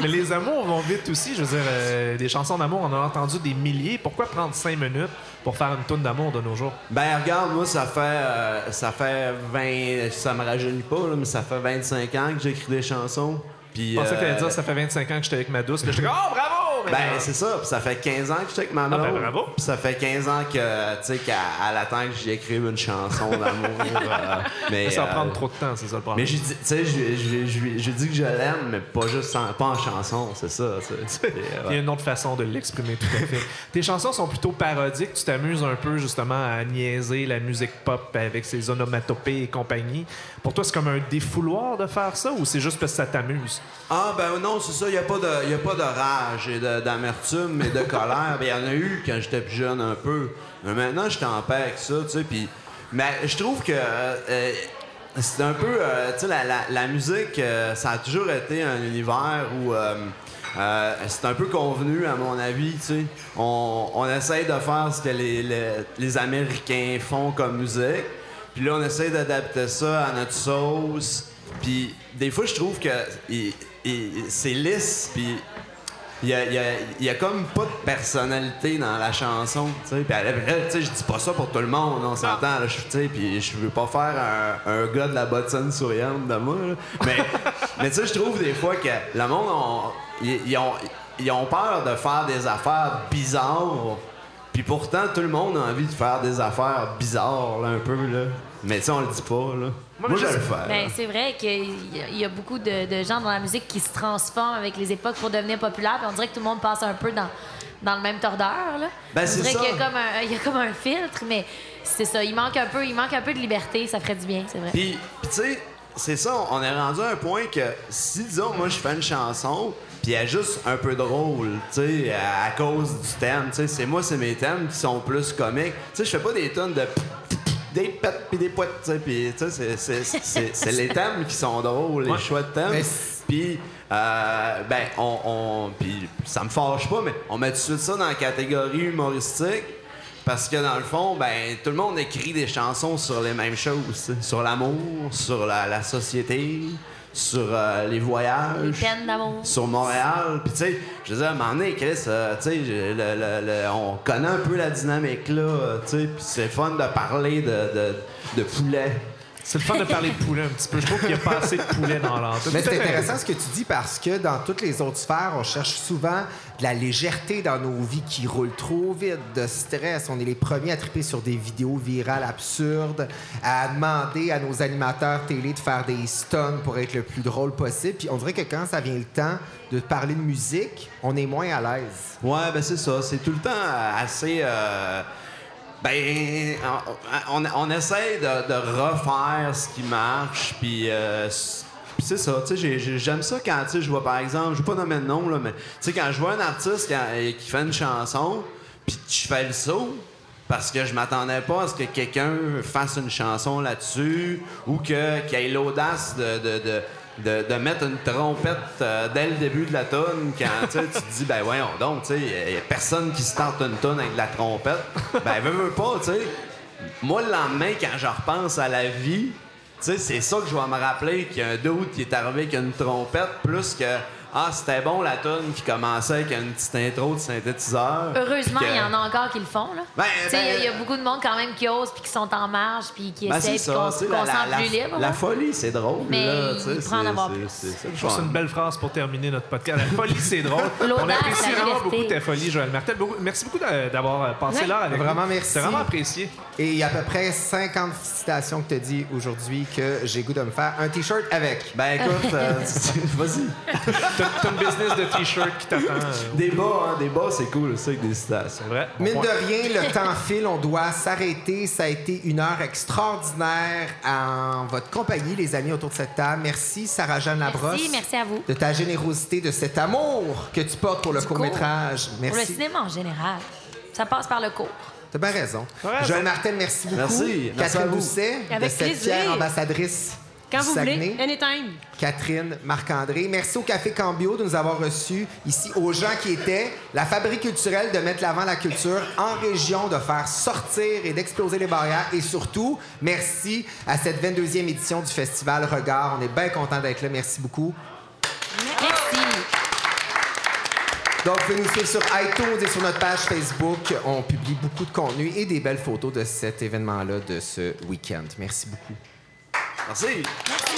Mais les amours vont vite aussi. Je veux dire, euh, des chansons d'amour, on en a entendu des milliers. Pourquoi prendre cinq minutes pour faire une toune d'amour de nos jours? Ben regarde, moi ça fait ça fait 20 ça me rajeunit pas là, mais ça fait 25 ans que j'écris des chansons. Puis Je pensais que t'allais euh, dire ça fait 25 ans que j'étais avec ma douce. Puis j'étais comme, oh bravo! Mais ben c'est ça, puis ça fait 15 ans que j'étais avec ma ben, blonde. bravo. Puis ça fait 15 ans que tu sais qu'elle elle attend que j'écrive une chanson d'amour. euh, mais Mais ça va euh, prendre trop de temps, c'est ça le problème. mais j'ai dit, tu sais, je, je, je, je dis que je l'aime, mais pas juste en, pas en chanson, c'est ça. Et, Il y a une autre façon de l'exprimer, tout à fait. Tes chansons sont plutôt parodiques. Tu t'amuses un peu, justement, à niaiser la musique pop avec ses onomatopées et compagnie. Pour toi, c'est comme un défouloir de faire ça ou c'est juste parce que ça t'amuse? Ah ben non, c'est ça, il n'y a, pas de- y a pas de rage et de- d'amertume et de colère. Ben, Il y en a eu quand j'étais plus jeune un peu. Mais maintenant, je suis en paix avec ça, tu sais. Mais je trouve que euh, euh, c'est un peu, euh, tu sais, la, musique, ça a toujours été un univers où, c'est un peu convenu, à mon avis, tu sais. On, on essaye de faire ce que les, les, Américains font comme musique. Puis là, on essaye d'adapter ça à notre sauce. Puis des fois, je trouve que c'est lisse, puis il y a, y a- y a comme pas de personnalité dans la chanson. Puis sais, je dis pas ça pour tout le monde, on s'entend. Puis je veux pas faire un, gars de la bottine souriante de moi. Mais, mais tu sais, je trouve des fois que le monde, on- ils, ont, ont peur de faire des affaires bizarres. Puis pourtant, tout le monde a envie de faire des affaires bizarres, un peu, là. Mais tu sais, on le dit pas, là. Moi, je vais le faire. Ben, c'est vrai qu'il y a- il y a beaucoup de, de gens dans la musique qui se transforment avec les époques pour devenir populaires. Puis on dirait que tout le monde passe un peu dans, dans le même tordeur. Là. Ben, on c'est dirait ça. qu'il y a comme un, il y a comme un filtre, mais c'est ça. Il manque un peu, il manque un peu de liberté. Ça ferait du bien, c'est vrai. Puis, puis tu sais, c'est ça, on est rendu à un point que si, disons, moi, je fais une chanson, puis elle est juste un peu drôle, tu sais, à, à cause du thème, tu sais, c'est moi, c'est mes thèmes qui sont plus comiques. Tu sais, je fais pas des tonnes de des pets puis des poètes, tu sais, puis tu sais, c'est- les thèmes qui sont drôles, les Ouais. choix de thèmes. Puis, euh, ben, on, on puis ça me fâche pas, mais on met tout de suite ça dans la catégorie humoristique. Parce que dans le fond, ben, tout le monde écrit des chansons sur les mêmes choses. Sur l'amour, sur la, la société, sur euh, les voyages. Les peines d'amour. Sur Montréal. Puis, tu sais, je dire, à un moment donné, Chris, euh, tu sais, je- le- le- le- on connaît un peu la dynamique là, euh, tu sais, puis c'est fun de parler de, de, de poulet. C'est le fun de parler de poulet un petit peu. Je trouve qu'il y a pas assez de poulet dans l'entrée. Mais c'est intéressant ce que tu dis parce que dans toutes les autres sphères, on cherche souvent de la légèreté dans nos vies qui roulent trop vite, de stress. On est les premiers à triper sur des vidéos virales absurdes, à demander à nos animateurs télé de faire des stuns pour être le plus drôle possible. Puis on dirait que quand ça vient le temps de parler de musique, on est moins à l'aise. Ouais, ben c'est ça. C'est tout le temps assez. euh, ben, on, on, essaie de, refaire ce qui marche, puis euh, c'est ça. J'aime ça quand je vois par exemple, je vais pas nommer de nom là, mais quand je vois un artiste qui, qui fait une chanson, puis je fais le saut. Parce que je m'attendais pas à ce que quelqu'un fasse une chanson là-dessus ou que qu'il ait l'audace de, de, mettre une trompette euh, dès le début de la tune quand tu te dis ben voyons donc tu sais y a personne qui se tente une tune avec de la trompette. Ben veut pas tu sais. Moi le lendemain quand je repense à la vie tu sais c'est ça que je vais me rappeler qu'il y a un doute qui est arrivé avec une trompette plus que ah c'était bon la tune qui commençait avec une petite intro de synthétiseur Heureusement, que- il y en a encore qui le font. Là. Ben, Tu sais, il y a- ben- il y, a beaucoup de monde quand même qui osent puis qui sont en marge puis qui Ben, essayent c'est puis qu'on se concentre plus libre. la folie, c'est drôle. Mais là, il pourrait en avoir plus. C'est ça le Je trouve que c'est fun. une belle phrase pour terminer notre podcast. La folie, c'est drôle. L'audace, On apprécie vraiment beaucoup ta folie, Joël Martel. Beaucoup- Merci beaucoup d'a- d'avoir euh, passé l'heure avec Vraiment, nous. merci. C'est vraiment apprécié. Et il y a à peu près 50 citations que tu as dit aujourd'hui que j'ai goût de me faire un T-shirt avec. Ben écoute, euh, vas-y. T'as une business de t-shirt qui t'attend. euh, Des bas, hein, des bas, c'est cool, ça, avec des citations. C'est vrai. Bon Mine point. de rien, le temps file, on doit s'arrêter. Ça a été une heure extraordinaire en votre compagnie, les amis autour de cette table. Merci, Sarah-Jeanne Labrosse. Merci, merci à vous. De ta générosité, de cet amour que tu portes pour le court-métrage. Pour le Merci. cinéma en général, ça passe par le cours. T'as bien raison. Joël Martel, merci beaucoup. Merci. Merci à Catherine vous. Doucet, de cette plaisir. fière ambassadrice Quand vous Saguenay. voulez, anytime. Catherine, Marc-André. Merci au Café Cambio de nous avoir reçus ici, aux gens qui étaient la fabrique culturelle de mettre l'avant la culture en région, de faire sortir et d'exploser les barrières. Et surtout, merci à cette 22e édition du Festival Regard. On est bien content d'être là. Merci beaucoup. Merci. Donc, vous pouvez nous suivre sur iTunes et sur notre page Facebook. On publie beaucoup de contenu et des belles photos de cet événement-là de ce week-end. Merci beaucoup. Merci. Merci.